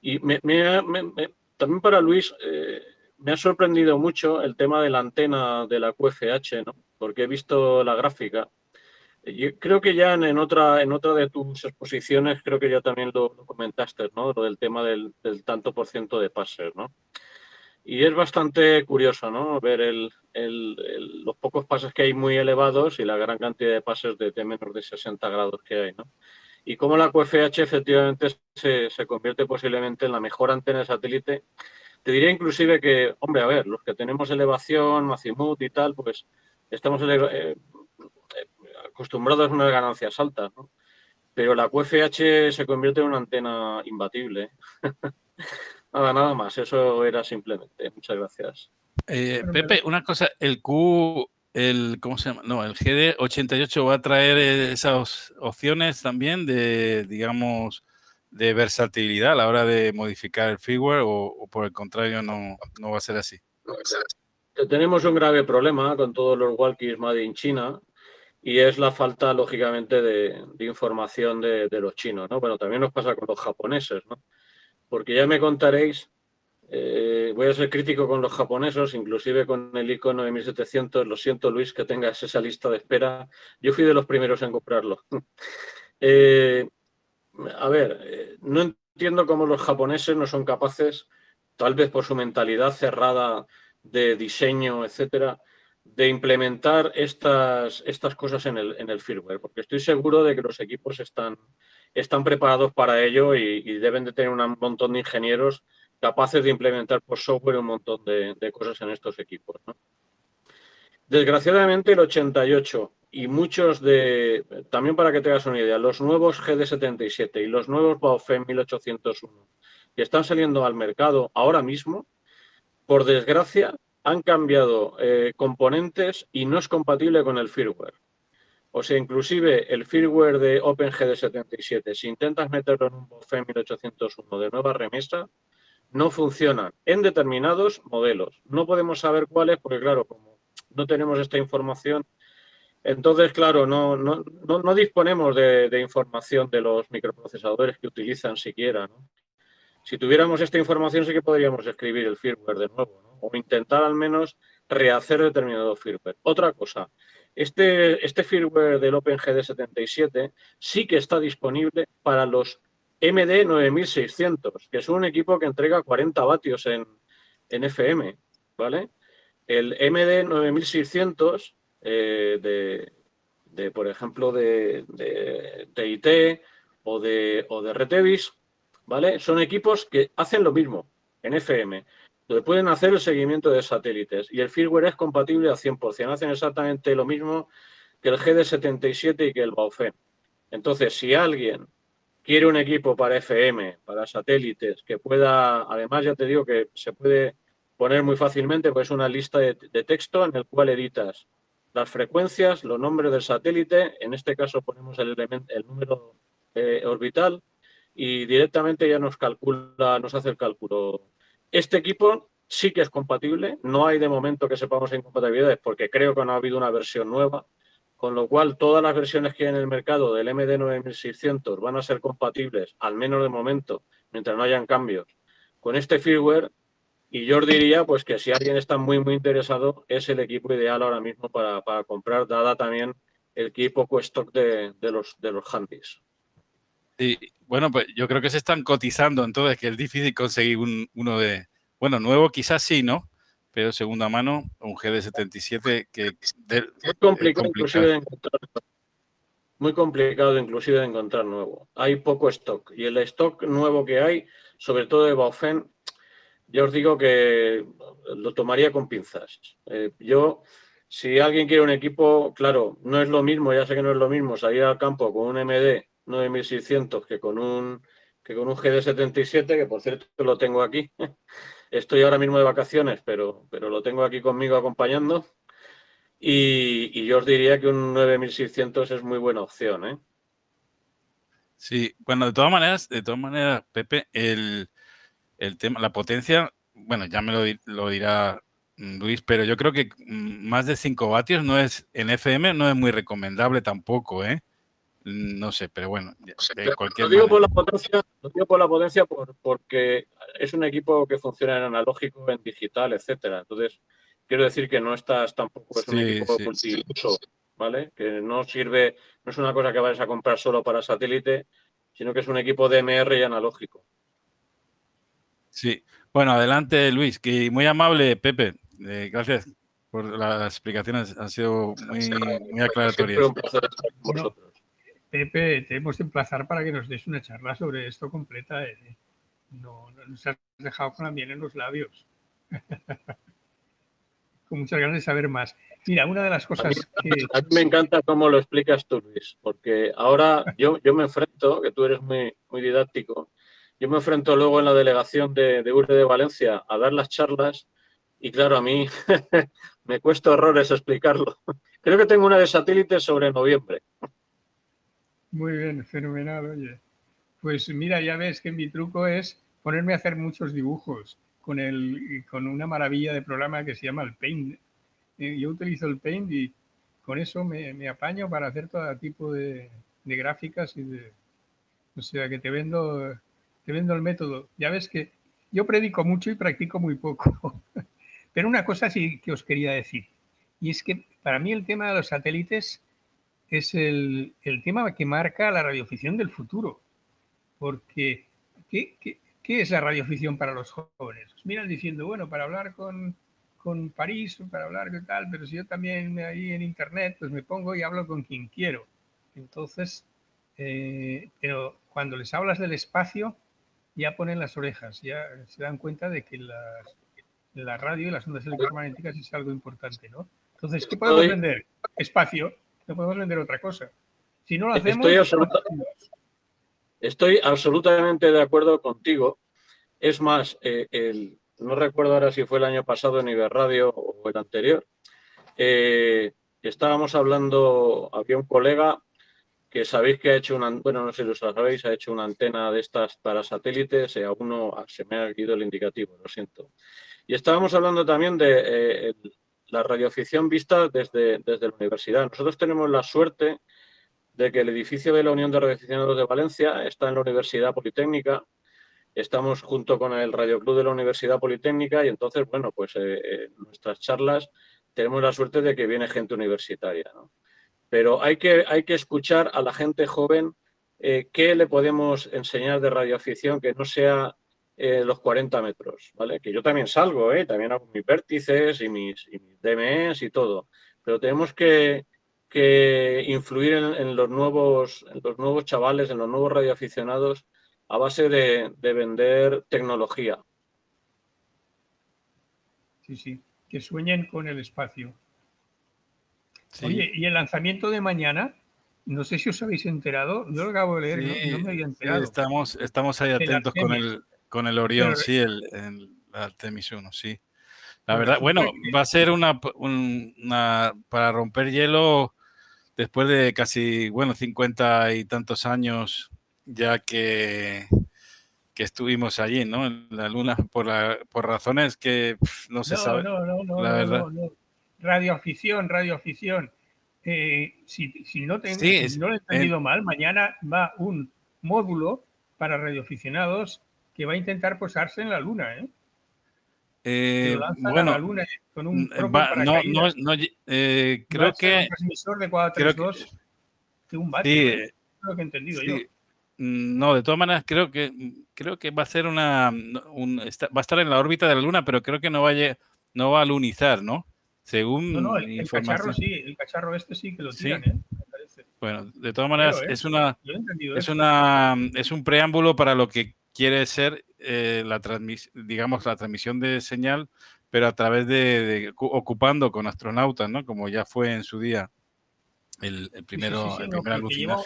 Y también para Luis, eh, me ha sorprendido mucho el tema de la antena de la QFH, ¿no? porque he visto la gráfica. Yo creo que ya en, otra, en otra de tus exposiciones, creo que ya también lo, comentaste, ¿no? Lo del tema del, del tanto por ciento de pases, ¿no? Y es bastante curioso, ¿no? Ver los pocos pases que hay muy elevados y la gran cantidad de pases de T menos de 60 grados que hay, ¿no? Y cómo la QFH efectivamente se, convierte posiblemente en la mejor antena de satélite. Te diría inclusive que, hombre, a ver, los que tenemos elevación, azimut y tal, pues estamos eh, acostumbrados a unas ganancias altas, ¿no? Pero la QFH se convierte en una antena imbatible. Nada, nada más. Eso era simplemente. Muchas gracias. Eh, Pepe, una cosa, el Q, el, ¿cómo se llama? No, el GD88 va a traer esas opciones también de, digamos, de versatilidad a la hora de modificar el firmware o, por el contrario no, no, va a ser así. Tenemos un grave problema con todos los walkies made in China y es la falta, lógicamente, de, información de, de, los chinos, ¿no? Bueno, también nos pasa con los japoneses, ¿no? porque ya me contaréis, eh, voy a ser crítico con los japoneses, inclusive con el icono de 1700, lo siento Luis que tengas esa lista de espera, yo fui de los primeros en comprarlo. Eh, a ver, eh, no entiendo cómo los japoneses no son capaces tal vez por su mentalidad cerrada de diseño, etcétera, de implementar estas, estas cosas en el, en el firmware, porque estoy seguro de que los equipos están, están preparados para ello y, deben de tener un montón de ingenieros capaces de implementar por software un montón de, cosas en estos equipos. Desgraciadamente el 88 y muchos de, también para que te hagas una idea, los nuevos GD77 y los nuevos Baofeng 1801 que están saliendo al mercado ahora mismo, por desgracia, han cambiado eh, componentes y no es compatible con el firmware. O sea, inclusive el firmware de OpenGD77, si intentas meterlo en un Baofeng 1801 de nueva remesa, no funciona en determinados modelos. No podemos saber cuáles porque, claro, como no tenemos esta información, entonces, claro, no, no, no, disponemos de, información de los microprocesadores que utilizan siquiera. Si tuviéramos esta información sí que podríamos escribir el firmware de nuevo o intentar al menos rehacer determinado firmware. Otra cosa, este, este firmware del OpenGD77 sí que está disponible para los MD 9600, que es un equipo que entrega 40 vatios en, FM, ¿vale? El MD 9600 eh, de, por ejemplo, de, de o de, o de Retevis, ¿vale? Son equipos que hacen lo mismo en FM, donde pueden hacer el seguimiento de satélites y el firmware es compatible al 100%. Hacen exactamente lo mismo que el GD77 y que el Baofeng. Entonces, si alguien quiere un equipo para FM, para satélites, que pueda, además ya te digo que se puede poner muy fácilmente, pues una lista de, texto en el cual editas las frecuencias, los nombres del satélite, en este caso ponemos el número eh, orbital y directamente ya nos calcula, nos hace el cálculo. Este equipo sí que es compatible, no hay de momento que sepamos incompatibilidades porque creo que no ha habido una versión nueva, con lo cual todas las versiones que hay en el mercado del MD9600 van a ser compatibles, al menos de momento, mientras no hayan cambios, con este firmware y yo os diría pues que si alguien está muy, muy interesado, es el equipo ideal ahora mismo para, comprar, dada también el poco stock de, de, los, de los handys. Sí, bueno, pues yo creo que se están cotizando, entonces que es difícil conseguir uno de, bueno, nuevo quizás sí, ¿no? Pero segunda mano, un GD77 que... muy complicado, inclusive de encontrar. Muy complicado inclusive de encontrar nuevo. Hay poco stock y el stock nuevo que hay, sobre todo de Baofeng, yo os digo que lo tomaría con pinzas. Eh, yo, si alguien quiere un equipo, claro, no es lo mismo, ya sé que no es lo mismo salir al campo con un MD 9600 que con un, que con un GD77, que por cierto lo tengo aquí. Estoy ahora mismo de vacaciones, pero, pero lo tengo aquí conmigo acompañando. Y, yo os diría que un 9600 es muy buena opción. ¿eh? Sí, bueno, de todas maneras, de todas maneras, Pepe, el, el tema, la potencia, bueno, ya me lo, dirá Luis, pero yo creo que más de 5 vatios no es, en FM no es muy recomendable tampoco, ¿eh? No sé, pero bueno, de cualquier lo digo por la potencia, lo digo por la potencia porque es un equipo que funciona en analógico, en digital, etcétera. Entonces, quiero decir que no estás tampoco, es un equipo multiuso, ¿vale? Que no sirve, no es una cosa que vayas a comprar solo para satélite, sino que es un equipo DMR y analógico. Sí, bueno, adelante Luis, que muy amable Pepe, eh, gracias por las explicaciones, han sido muy, muy aclaratorias. Pepe, tenemos que emplazar para que nos des una charla sobre esto completa. Eh. No, nos has dejado con la miel en los labios. con muchas ganas de saber más. Mira, una de las cosas que... A mí me encanta cómo lo explicas tú, Luis, porque ahora yo, yo me enfrento, que tú eres muy, muy didáctico, yo me enfrento luego en la delegación de, de de Valencia a dar las charlas y claro, a mí me cuesta horrores explicarlo. Creo que tengo una de satélites sobre noviembre. Muy bien, fenomenal, oye. Pues mira, ya ves que mi truco es ponerme a hacer muchos dibujos con, el, con una maravilla de programa que se llama el Paint. Eh, yo utilizo el Paint y con eso me, me apaño para hacer todo tipo de, de gráficas y de... O sea, que te vendo te vendo el método. Ya ves que yo predico mucho y practico muy poco. Pero una cosa sí que os quería decir, y es que para mí el tema de los satélites es el, tema que marca la radioficción del futuro. Porque, ¿qué, ¿qué es la radioficción para los jóvenes? miran diciendo, bueno, para hablar con, con París, para hablar de tal, pero si yo también ahí en Internet, pues me pongo y hablo con quien quiero. Entonces, eh, pero cuando les hablas del espacio, ya ponen las orejas, ya se dan cuenta de que la radio y las ondas electromagnéticas es algo importante, ¿no? Entonces, ¿qué podemos vender? Espacio, no podemos vender otra cosa. Si no lo hacemos... Estoy, absolutamente de acuerdo contigo. Es más, eh, no recuerdo ahora si fue el año pasado en Iberradio o el anterior, eh, estábamos hablando, había un colega que sabéis que ha hecho una, bueno, no sé si lo sabéis, ha hecho una antena de estas para satélites y aún no se me ha ido el indicativo, lo siento. Y estábamos hablando también de eh, la radioafición vista desde, desde la universidad. Nosotros tenemos la suerte de que el edificio de la Unión de Radioaficionados de Valencia está en la Universidad Politécnica. Estamos junto con el Radio Club de la Universidad Politécnica y entonces, bueno, pues eh, eh, nuestras charlas tenemos la suerte de que viene gente universitaria. Pero hay que, hay que escuchar a la gente joven eh, qué le podemos enseñar de radioafición que no sea eh, los 40 metros, ¿vale? Que yo también salgo, ¿eh? También hago mis vértices y mis, DMEs y todo. Pero tenemos que, influir en, los nuevos, en los nuevos chavales, en los nuevos radioaficionados, a base de, de vender tecnología. Sí, sí, que sueñen con el espacio. Oye, y el lanzamiento de mañana, no sé si os habéis enterado, yo lo acabo de leer, no, me había enterado. estamos, estamos ahí atentos con el, con el Orión, sí, el, el Artemis 1, sí. La verdad, bueno, va a ser una, una, para romper hielo después de casi, bueno, 50 y tantos años ya que, que estuvimos allí, ¿no? En la Luna, por, la, por razones que no se sabe. No, no, no, la verdad. no, radioafición, radioafición. Eh, si, si, no te, no lo he entendido mal, mañana va un módulo para radioaficionados que va a intentar posarse en la Luna, ¿eh? eh bueno, la luna con un no, no, no eh, creo que un transmisor de 432 que un sí, ¿eh? lo que he entendido yo. Mm, no, de todas maneras creo que creo que va a ser una un, va a estar en la órbita de la Luna, pero creo que no va a, no va a lunizar, ¿no? Según no, no, el, cacharro sí, el cacharro este sí que lo tiran, ¿eh? Bueno, de todas maneras, es una es una es un preámbulo para lo que quiere ser eh, la digamos la transmisión de señal, pero a través de, ocupando con astronautas, ¿no? Como ya fue en su día el, primero, el primer lleva,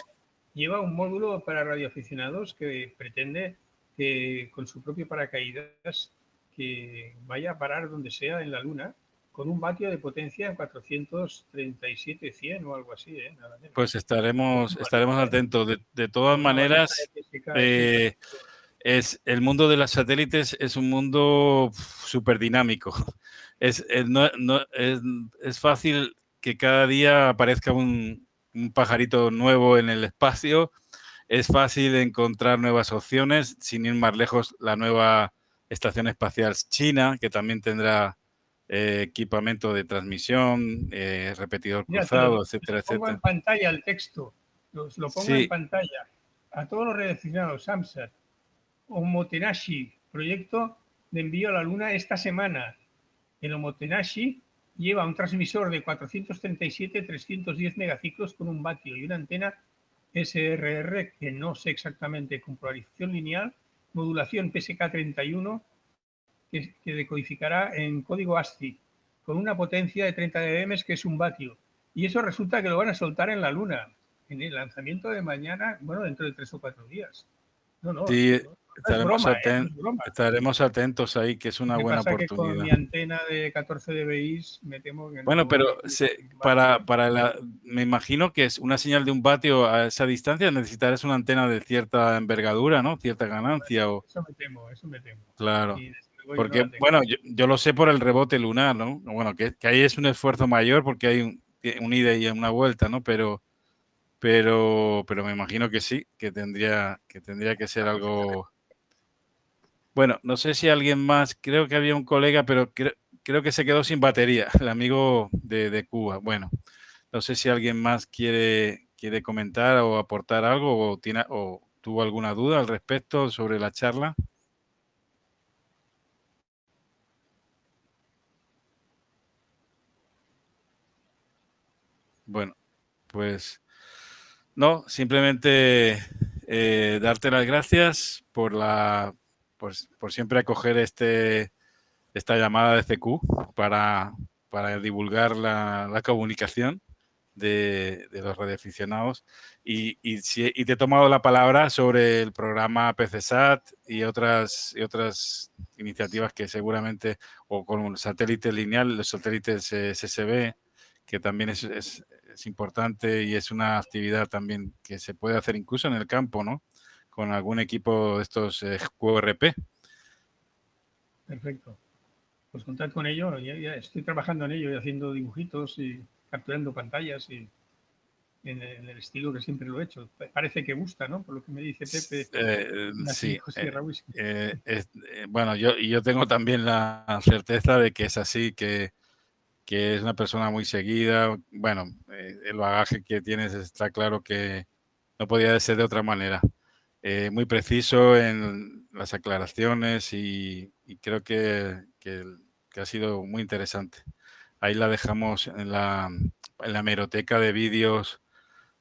lleva, un módulo para radioaficionados que pretende que con su propio paracaídas que vaya a parar donde sea en la Luna con un vatio de potencia en 437, 100 o algo así. ¿eh? Pues estaremos, estaremos atentos. De, todas maneras, eh, es, el mundo de los satélites es un mundo súper dinámico. Es, no, es, es, fácil que cada día aparezca un, un pajarito nuevo en el espacio. Es fácil encontrar nuevas opciones. Sin ir más lejos, la nueva estación espacial china, que también tendrá eh, equipamiento de transmisión, eh, repetidor cruzado, etcétera, etcétera. Pongo en pantalla el texto, lo, pongo en pantalla. A todos los redaccionados, Samsat, Omotenashi, proyecto de envío a la Luna esta semana. El Omotenashi lleva un transmisor de 437-310 megaciclos con un vatio y una antena SRR que no sé exactamente, con polarización lineal, modulación PSK31 que, decodificará en código ASCII con una potencia de 30 dB, que es un vatio. Y eso resulta que lo van a soltar en la Luna, en el lanzamiento de mañana, bueno, dentro de tres o cuatro días. No, no. Sí, estaremos, ¿eh? estaremos, atentos ahí, que es una buena oportunidad. con mi antena de 14 dBi me temo que Bueno, pero para, para la, me imagino que es una señal de un vatio a esa distancia necesitarás una antena de cierta envergadura, ¿no? Cierta ganancia. O... Eso me temo, eso me temo. Claro. Porque, bueno, yo, lo sé por el rebote lunar, ¿no? Bueno, que, ahí es un esfuerzo mayor porque hay un, ida y una vuelta, ¿no? Pero, pero, pero me imagino que sí, que tendría, que tendría que ser algo. Bueno, no sé si alguien más, creo que había un colega, pero creo que se quedó sin batería, el amigo de, Cuba. Bueno, no sé si alguien más quiere, quiere comentar o aportar algo o, tiene, o tuvo alguna duda al respecto sobre la charla. Bueno, pues no, simplemente eh, darte las gracias por la por, por, siempre acoger este esta llamada de CQ para, para divulgar la, la comunicación de, de, los radioaficionados y, y, y, te he tomado la palabra sobre el programa PCSAT y otras, y otras iniciativas que seguramente, o con un satélite lineal, los satélites eh, SSB, que también es, es, es, importante y es una actividad también que se puede hacer incluso en el campo, ¿no? Con algún equipo de estos eh, QRP. Perfecto. Pues contad con ello. Ya, ya estoy trabajando en ello y haciendo dibujitos y capturando pantallas y en el, en el, estilo que siempre lo he hecho. Parece que gusta, ¿no? Por lo que me dice Pepe. Eh, sí. Eh, eh, bueno, yo, yo tengo también la certeza de que es así, que, que es una persona muy seguida. Bueno, eh, el bagaje que tienes está claro que no podía ser de otra manera. Muy preciso en las aclaraciones y, y creo que, que, que ha sido muy interesante. Ahí la dejamos en la, en la meroteca de vídeos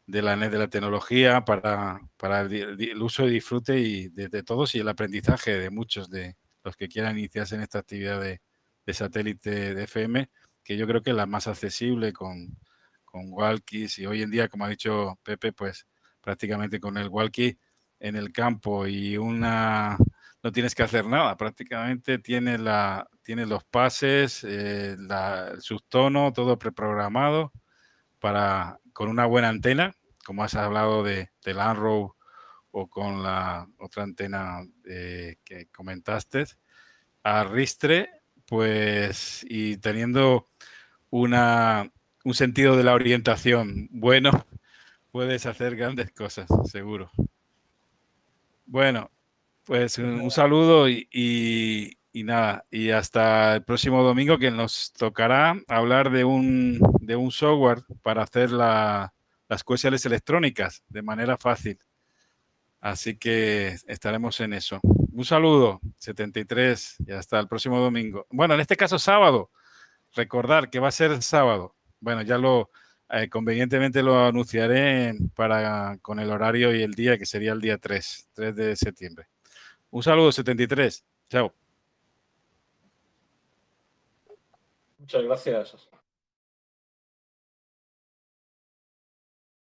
de la NET de la tecnología para, para el, el, uso y disfrute y de, de, todos y el aprendizaje de muchos de los que quieran iniciarse en esta actividad de, de satélite de FM, que yo creo que es la más accesible con, con walkies y hoy en día, como ha dicho Pepe, pues prácticamente con el walkie en el campo y una no tienes que hacer nada, prácticamente tienes, la, tienes los pases, eh, la, subtono, todo preprogramado para, con una buena antena, como has hablado de, de o con la otra antena eh, que comentaste, a Ristre, pues, y teniendo una, un sentido de la orientación bueno, puedes hacer grandes cosas, seguro. Bueno, pues un, un saludo y, y, y, nada, y hasta el próximo domingo que nos tocará hablar de un, de un software para hacer la, las cuestiones electrónicas de manera fácil. Así que estaremos en eso. Un saludo, 73, y hasta el próximo domingo. Bueno, en este caso sábado. Recordar que va a ser sábado. Bueno, ya lo eh, convenientemente lo anunciaré para con el horario y el día que sería el día 3, 3 de septiembre. Un saludo 73. Chao. Muchas gracias.